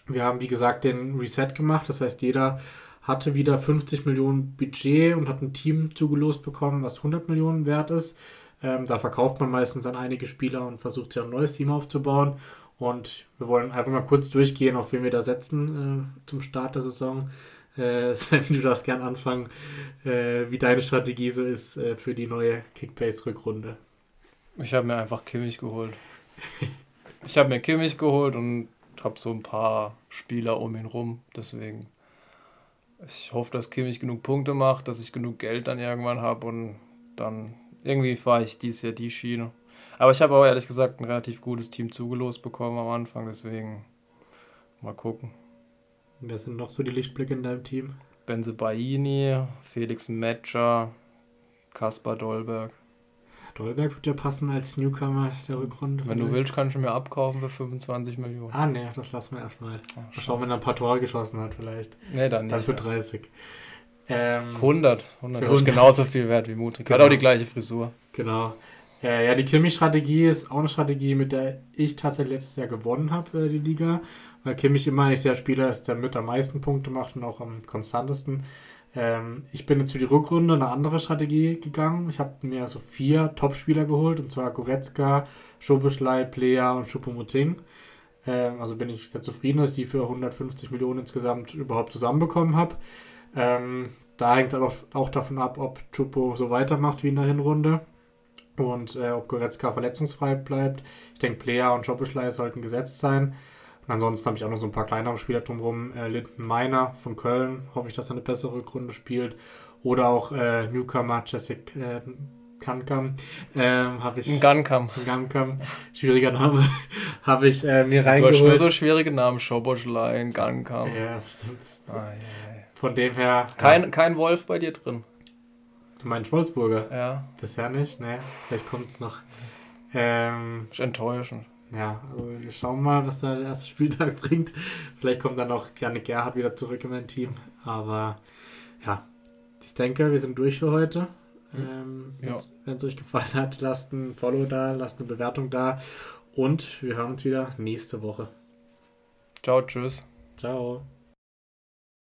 wir haben, wie gesagt, den Reset gemacht. Das heißt, jeder hatte wieder 50 Millionen Budget und hat ein Team zugelost bekommen, was 100 Millionen wert ist. Ähm, da verkauft man meistens an einige Spieler und versucht sich ein neues Team aufzubauen. Und wir wollen einfach mal kurz durchgehen, auf wen wir da setzen äh, zum Start der Saison. Äh, Sammy, du darfst gern anfangen, äh, wie deine Strategie so ist äh, für die neue Kickbase-Rückrunde. Ich habe mir einfach Kimmich geholt. ich habe mir Kimmich geholt und habe so ein paar Spieler um ihn rum. Deswegen ich hoffe, dass Kimmich genug Punkte macht, dass ich genug Geld dann irgendwann habe und dann irgendwie fahre ich dieses Jahr die Schiene. Aber ich habe auch ehrlich gesagt ein relativ gutes Team zugelost bekommen am Anfang, deswegen mal gucken. Wer sind noch so die Lichtblicke in deinem Team? Benze Baini, Felix Metscher, Kaspar Dolberg. Dolberg wird ja passen als Newcomer der Rückrunde. Wenn vielleicht. du willst, kannst du mir abkaufen für 25 Millionen. Ah, nee, das lassen wir erstmal. Ach, mal schauen, wenn er ein paar Tore geschossen hat, vielleicht. Nee, dann nicht. Dann für 30. Ähm, 100. 100. 100. Ist genauso viel wert wie Mutig. Genau. Hat auch die gleiche Frisur. Genau. Äh, ja, die Kimmich-Strategie ist auch eine Strategie, mit der ich tatsächlich letztes Jahr gewonnen habe, äh, die Liga. Weil Kimmich immer nicht der Spieler ist, der mit am meisten Punkte macht und auch am konstantesten. Ähm, ich bin jetzt für die Rückrunde eine andere Strategie gegangen. Ich habe mir so vier Top-Spieler geholt, und zwar Goretzka, Schobeschlei, Plea und Schuppomoting. Ähm, also bin ich sehr zufrieden, dass ich die für 150 Millionen insgesamt überhaupt zusammenbekommen habe. Ähm, da hängt aber auch davon ab, ob Chupo so weitermacht wie in der Hinrunde und äh, ob Goretzka verletzungsfrei bleibt. Ich denke, Plea und Schobeschlei sollten gesetzt sein. Ansonsten habe ich auch noch so ein paar kleinere Spieler drumherum. Äh, Linden Meiner von Köln, hoffe ich, dass er eine bessere Rückrunde spielt. Oder auch äh, Newcomer Jessic äh, Kankam. Ähm, habe ich. Gankam. Gankam. Schwieriger Name. habe ich äh, mir reingeholt. Du hast nur so schwierige Namen. Schoboschlein, Gankam. Ja, stimmt. Ah, ja, ja. Von dem her. Kein, ja. kein Wolf bei dir drin. Du meinst Wolfsburger? Ja. Bisher nicht, ne? Vielleicht kommt es noch. Ähm, ist enttäuschend. Ja, also wir schauen mal, was da der erste Spieltag bringt. Vielleicht kommt dann auch Janik Gerhard wieder zurück in mein Team. Aber ja, ich denke, wir sind durch für heute. Ähm, ja. Wenn es euch gefallen hat, lasst ein Follow da, lasst eine Bewertung da. Und wir hören uns wieder nächste Woche. Ciao, tschüss. Ciao.